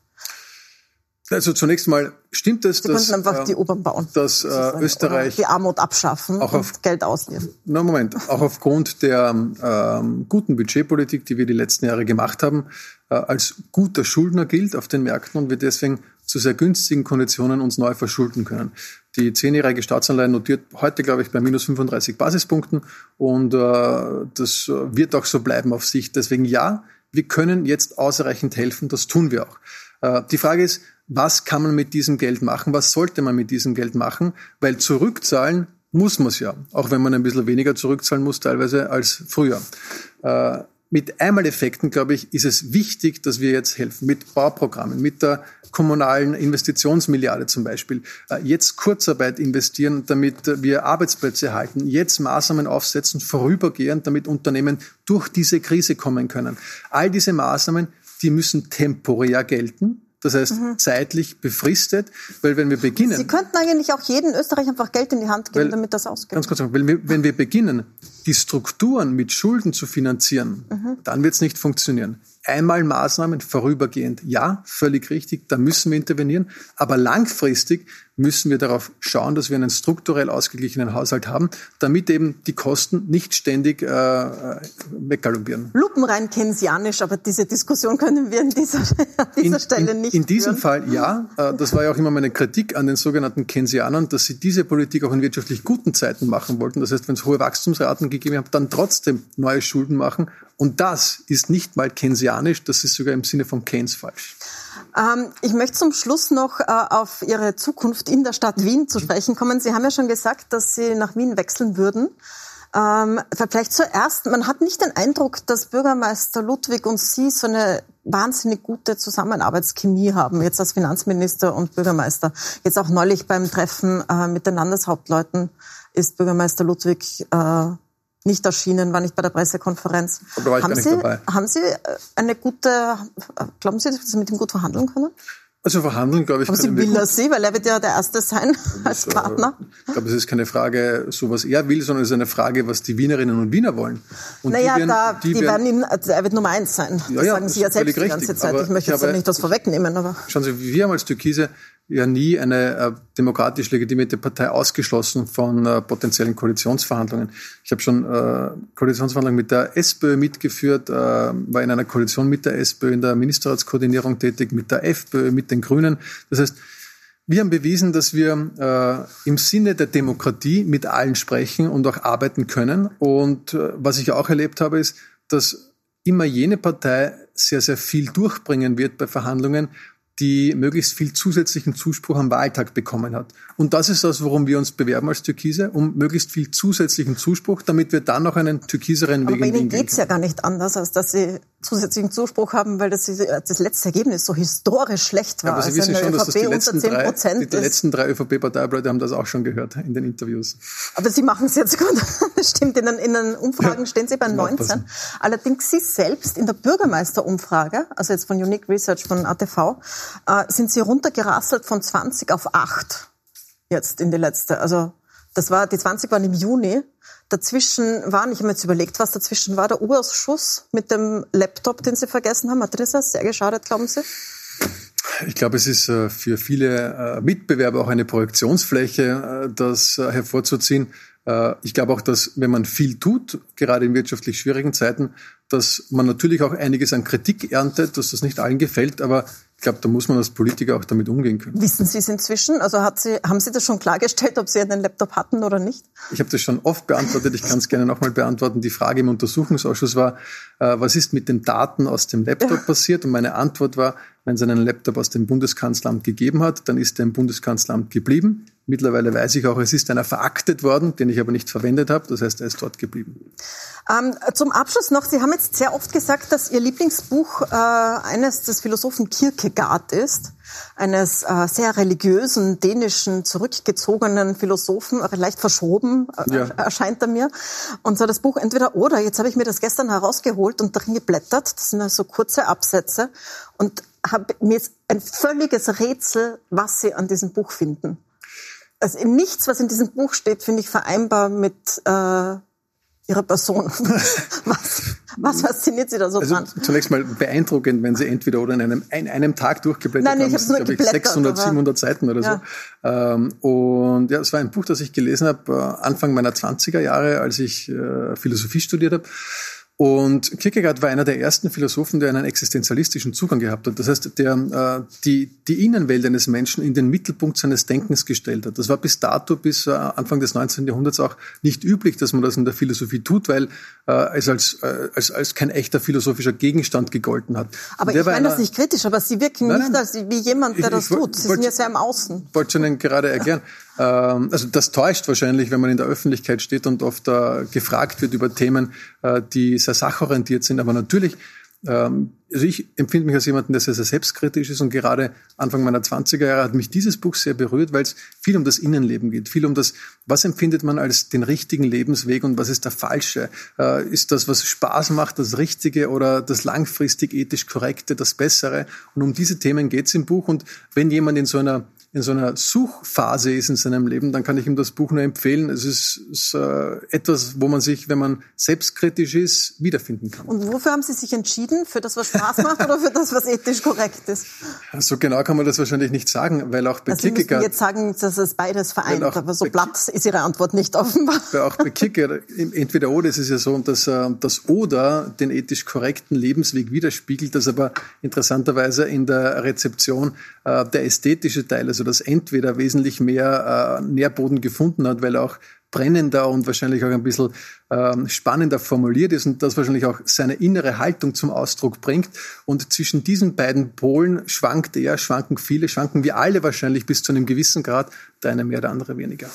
Also zunächst mal stimmt es, Sie dass, einfach äh, die U-Bahn bauen. dass äh, Österreich die Armut abschaffen Auch auf- Geld ausgeben. Na Moment, auch aufgrund der ähm, guten Budgetpolitik, die wir die letzten Jahre gemacht haben, äh, als guter Schuldner gilt auf den Märkten und wir deswegen zu sehr günstigen Konditionen uns neu verschulden können. Die zehnjährige Staatsanleihe notiert heute, glaube ich, bei minus 35 Basispunkten und äh, das wird auch so bleiben auf Sicht. Deswegen ja, wir können jetzt ausreichend helfen, das tun wir auch. Äh, die Frage ist, was kann man mit diesem Geld machen? Was sollte man mit diesem Geld machen? Weil zurückzahlen muss man es ja, auch wenn man ein bisschen weniger zurückzahlen muss teilweise als früher. Äh, mit Einmaleffekten, glaube ich, ist es wichtig, dass wir jetzt helfen, mit Bauprogrammen, mit der kommunalen Investitionsmilliarde zum Beispiel, äh, jetzt Kurzarbeit investieren, damit wir Arbeitsplätze erhalten, jetzt Maßnahmen aufsetzen, vorübergehend, damit Unternehmen durch diese Krise kommen können. All diese Maßnahmen, die müssen temporär gelten. Das heißt, zeitlich befristet, weil wenn wir beginnen. Sie könnten eigentlich auch jeden Österreich einfach Geld in die Hand geben, Weil- damit das ausgeht. Ganz kurz, wenn wir, wenn wir beginnen, die Strukturen mit Schulden zu finanzieren, dann wird es nicht funktionieren. Einmal Maßnahmen vorübergehend, ja, völlig richtig, da müssen wir intervenieren. Aber langfristig müssen wir darauf schauen, dass wir einen strukturell ausgeglichenen Haushalt haben, damit eben die Kosten nicht ständig äh, weggaloppieren. Lupenrein keynesianisch, aber diese Diskussion können wir an dieser, an dieser Stelle in, nicht in diesem führen. Fall ja. Äh, Das war ja auch immer meine Kritik an den sogenannten Keynesianern, dass sie diese Politik auch in wirtschaftlich guten Zeiten machen wollten. Das heißt, wenn es hohe Wachstumsraten gegeben hat, dann trotzdem neue Schulden machen. Und das ist nicht mal keynesianisch, das ist sogar im Sinne von Keynes falsch. Ähm, ich möchte zum Schluss noch äh, auf Ihre Zukunft in der Stadt Wien zu sprechen kommen. Sie haben ja schon gesagt, dass Sie nach Wien wechseln würden. Ähm, vielleicht zuerst, man hat nicht den Eindruck, dass Bürgermeister Ludwig und Sie so eine wahnsinnig gute Zusammenarbeitschemie haben, jetzt als Finanzminister und Bürgermeister. Jetzt auch neulich beim Treffen äh, mit den Landeshauptleuten ist Bürgermeister Ludwig äh, nicht erschienen, war nicht bei der Pressekonferenz. Aber da war ich haben, gar nicht Sie, dabei. haben Sie äh, eine gute, glauben Sie, dass Sie mit ihm gut verhandeln können? Also verhandeln, glaube ich, Aber Sie will er Sie, weil er wird ja der Erste sein als Das, äh, Partner. Ich glaube, es ist keine Frage, so was er will, sondern es ist eine Frage, was die Wienerinnen und Wiener wollen. Und Naja, werden- da, die, werden ihm, also er wird Nummer eins sein. Das Ja, ja, sagen das Sie ja ist selbst die ganze. Zeit. Ich möchte jetzt ja nicht das vorwegnehmen, aber Schauen Sie, wir haben als Türkise ja nie eine äh, demokratisch legitimierte Partei ausgeschlossen von äh, potenziellen Koalitionsverhandlungen. Ich habe schon äh, Koalitionsverhandlungen mit der SPÖ mitgeführt, äh, war in einer Koalition mit der SPÖ in der Ministerratskoordinierung tätig, mit der FPÖ, mit den Grünen. Das heißt, wir haben bewiesen, dass wir äh, im Sinne der Demokratie mit allen sprechen und auch arbeiten können. Und äh, was ich auch erlebt habe, ist, dass immer jene Partei sehr, sehr viel durchbringen wird bei Verhandlungen, die möglichst viel zusätzlichen Zuspruch am Wahltag bekommen hat. Und das ist das, worum wir uns bewerben als Türkise, um möglichst viel zusätzlichen Zuspruch, damit wir dann noch einen türkiseren Aber Weg Wien Ihnen gehen geht's ja gar nicht anders, als dass Sie zusätzlichen Zuspruch haben, weil das, das letzte Ergebnis so historisch schlecht war. Aber Sie also wissen eine schon, dass das die ÖVP unter letzten 10 drei, Prozent die, die letzten drei ÖVP-Parteileute haben das auch schon gehört in den Interviews. Aber Sie machen es jetzt gut. Das stimmt, in den, in den Umfragen stehen Sie bei muss man 19. aufpassen. Allerdings Sie selbst in der Bürgermeisterumfrage, also jetzt von Unique Research von ATV, äh, sind Sie runtergerasselt von 20 auf 8 jetzt in die letzte. Also das war, die 20 waren im Juni. Dazwischen waren, ich habe mir jetzt überlegt, was dazwischen war, der U-Ausschuss mit dem Laptop, den Sie vergessen haben. Hat das sehr geschadet, glauben Sie? Ich glaube, es ist äh, für viele äh, Mitbewerber auch eine Projektionsfläche, äh, das hervorzuziehen. Ich glaube auch, dass wenn man viel tut, gerade in wirtschaftlich schwierigen Zeiten, dass man natürlich auch einiges an Kritik erntet, dass das nicht allen gefällt, aber ich glaube, da muss man als Politiker auch damit umgehen können. Wissen Sie es inzwischen? Also hat Sie, haben Sie das schon klargestellt, ob Sie einen Laptop hatten oder nicht? Ich habe das schon oft beantwortet, ich kann es gerne nochmal beantworten. Die Frage im Untersuchungsausschuss war, äh, was ist mit den Daten aus dem Laptop passiert? Und meine Antwort war, wenn es einen Laptop aus dem Bundeskanzleramt gegeben hat, dann ist er im Bundeskanzleramt geblieben. Mittlerweile weiß ich auch, es ist einer veraktet worden, den ich aber nicht verwendet habe. Das heißt, er ist dort geblieben. Ähm, zum Abschluss noch, Sie haben jetzt sehr oft gesagt, dass Ihr Lieblingsbuch äh, eines des Philosophen Kierkegaard ist, eines äh, sehr religiösen, dänischen, zurückgezogenen Philosophen, leicht verschoben äh, ja. erscheint er mir. Und so das Buch entweder oder, jetzt habe ich mir das gestern herausgeholt und darin geblättert, das sind also kurze Absätze und hab, mir ist ein völliges Rätsel, was Sie an diesem Buch finden also nichts, was in diesem Buch steht, finde ich vereinbar mit äh, ihrer Person. was, was fasziniert Sie da so also dran? Zunächst mal beeindruckend, wenn Sie entweder oder in einem, in einem Tag durchgeblättert Nein, haben. Ich habe glaube ich 600, 700 Seiten oder ja. so. Ähm, und ja, es war ein Buch, das ich gelesen habe äh, Anfang meiner 20er Jahre, als ich äh, Philosophie studiert habe. Und Kierkegaard war einer der ersten Philosophen, der einen existenzialistischen Zugang gehabt hat. Das heißt, der äh, die, die Innenwelt eines Menschen in den Mittelpunkt seines Denkens gestellt hat. Das war bis dato, bis äh, Anfang des 19. Jahrhunderts auch nicht üblich, dass man das in der Philosophie tut, weil äh, es als, äh, als, als kein echter philosophischer Gegenstand gegolten hat. Aber ich meine das nicht kritisch, aber Sie wirken nein, nicht als wie jemand, der ich, das ich, tut. Sie sind ja sehr im Außen. Ich wollte Ihnen gerade erklären. Ähm, also das täuscht wahrscheinlich, wenn man in der Öffentlichkeit steht und oft äh, gefragt wird über Themen, äh, die sehr sachorientiert sind. Aber natürlich ähm, also ich empfinde mich als jemanden, der sehr, sehr selbstkritisch ist und gerade Anfang meiner 20er Jahre hat mich dieses Buch sehr berührt, weil es viel um das Innenleben geht, viel um das, was empfindet man als den richtigen Lebensweg und was ist der falsche? Äh, ist das, was Spaß macht, das Richtige oder das langfristig ethisch Korrekte, das Bessere? Und um diese Themen geht es im Buch und wenn jemand in so einer in so einer Suchphase ist in seinem Leben, dann kann ich ihm das Buch nur empfehlen. Es ist, ist äh, etwas, wo man sich, wenn man selbstkritisch ist, wiederfinden kann. Und wofür haben Sie sich entschieden? Für das, was Spaß macht oder für das, was ethisch korrekt ist? So genau kann man das wahrscheinlich nicht sagen, weil auch bei also Kierkegaard... Sie jetzt sagen, dass es beides vereint, aber so platt ist Ihre Antwort nicht offenbar. Weil auch bei Kierkegaard, entweder oder, ist es ja so, dass äh, das Oder den ethisch korrekten Lebensweg widerspiegelt, das aber interessanterweise in der Rezeption äh, der ästhetische Teil, also das entweder wesentlich mehr äh, Nährboden gefunden hat, weil auch brennender und wahrscheinlich auch ein bisschen ähm, spannender formuliert ist und das wahrscheinlich auch seine innere Haltung zum Ausdruck bringt. Und zwischen diesen beiden Polen schwankt er, schwanken viele, schwanken wir alle wahrscheinlich bis zu einem gewissen Grad, der eine mehr, der andere weniger.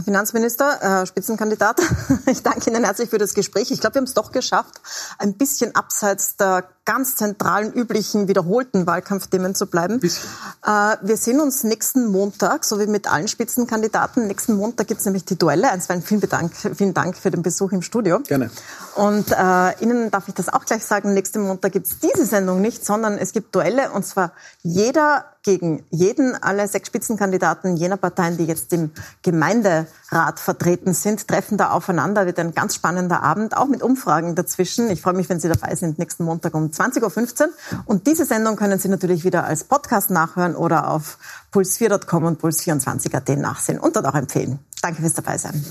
Herr Finanzminister, äh, Spitzenkandidat, ich danke Ihnen herzlich für das Gespräch. Ich glaube, wir haben es doch geschafft, ein bisschen abseits der ganz zentralen, üblichen, wiederholten Wahlkampfthemen zu bleiben. Äh, wir sehen uns nächsten Montag, so wie mit allen Spitzenkandidaten. Nächsten Montag gibt es nämlich die Duelle. Einstweilen vielen Dank, vielen Dank für den Besuch im Studio. Gerne. Und äh, Ihnen darf ich das auch gleich sagen, nächsten Montag gibt es diese Sendung nicht, sondern es gibt Duelle und zwar jeder gegen jeden, alle sechs Spitzenkandidaten jener Parteien, die jetzt im Gemeinderat vertreten sind, treffen da aufeinander. Wird ein ganz spannender Abend, auch mit Umfragen dazwischen. Ich freue mich, wenn Sie dabei sind, nächsten Montag um 20.15 Uhr. Und diese Sendung können Sie natürlich wieder als Podcast nachhören oder auf puls4.com und puls24.at nachsehen und dort auch empfehlen. Danke fürs Dabeisein.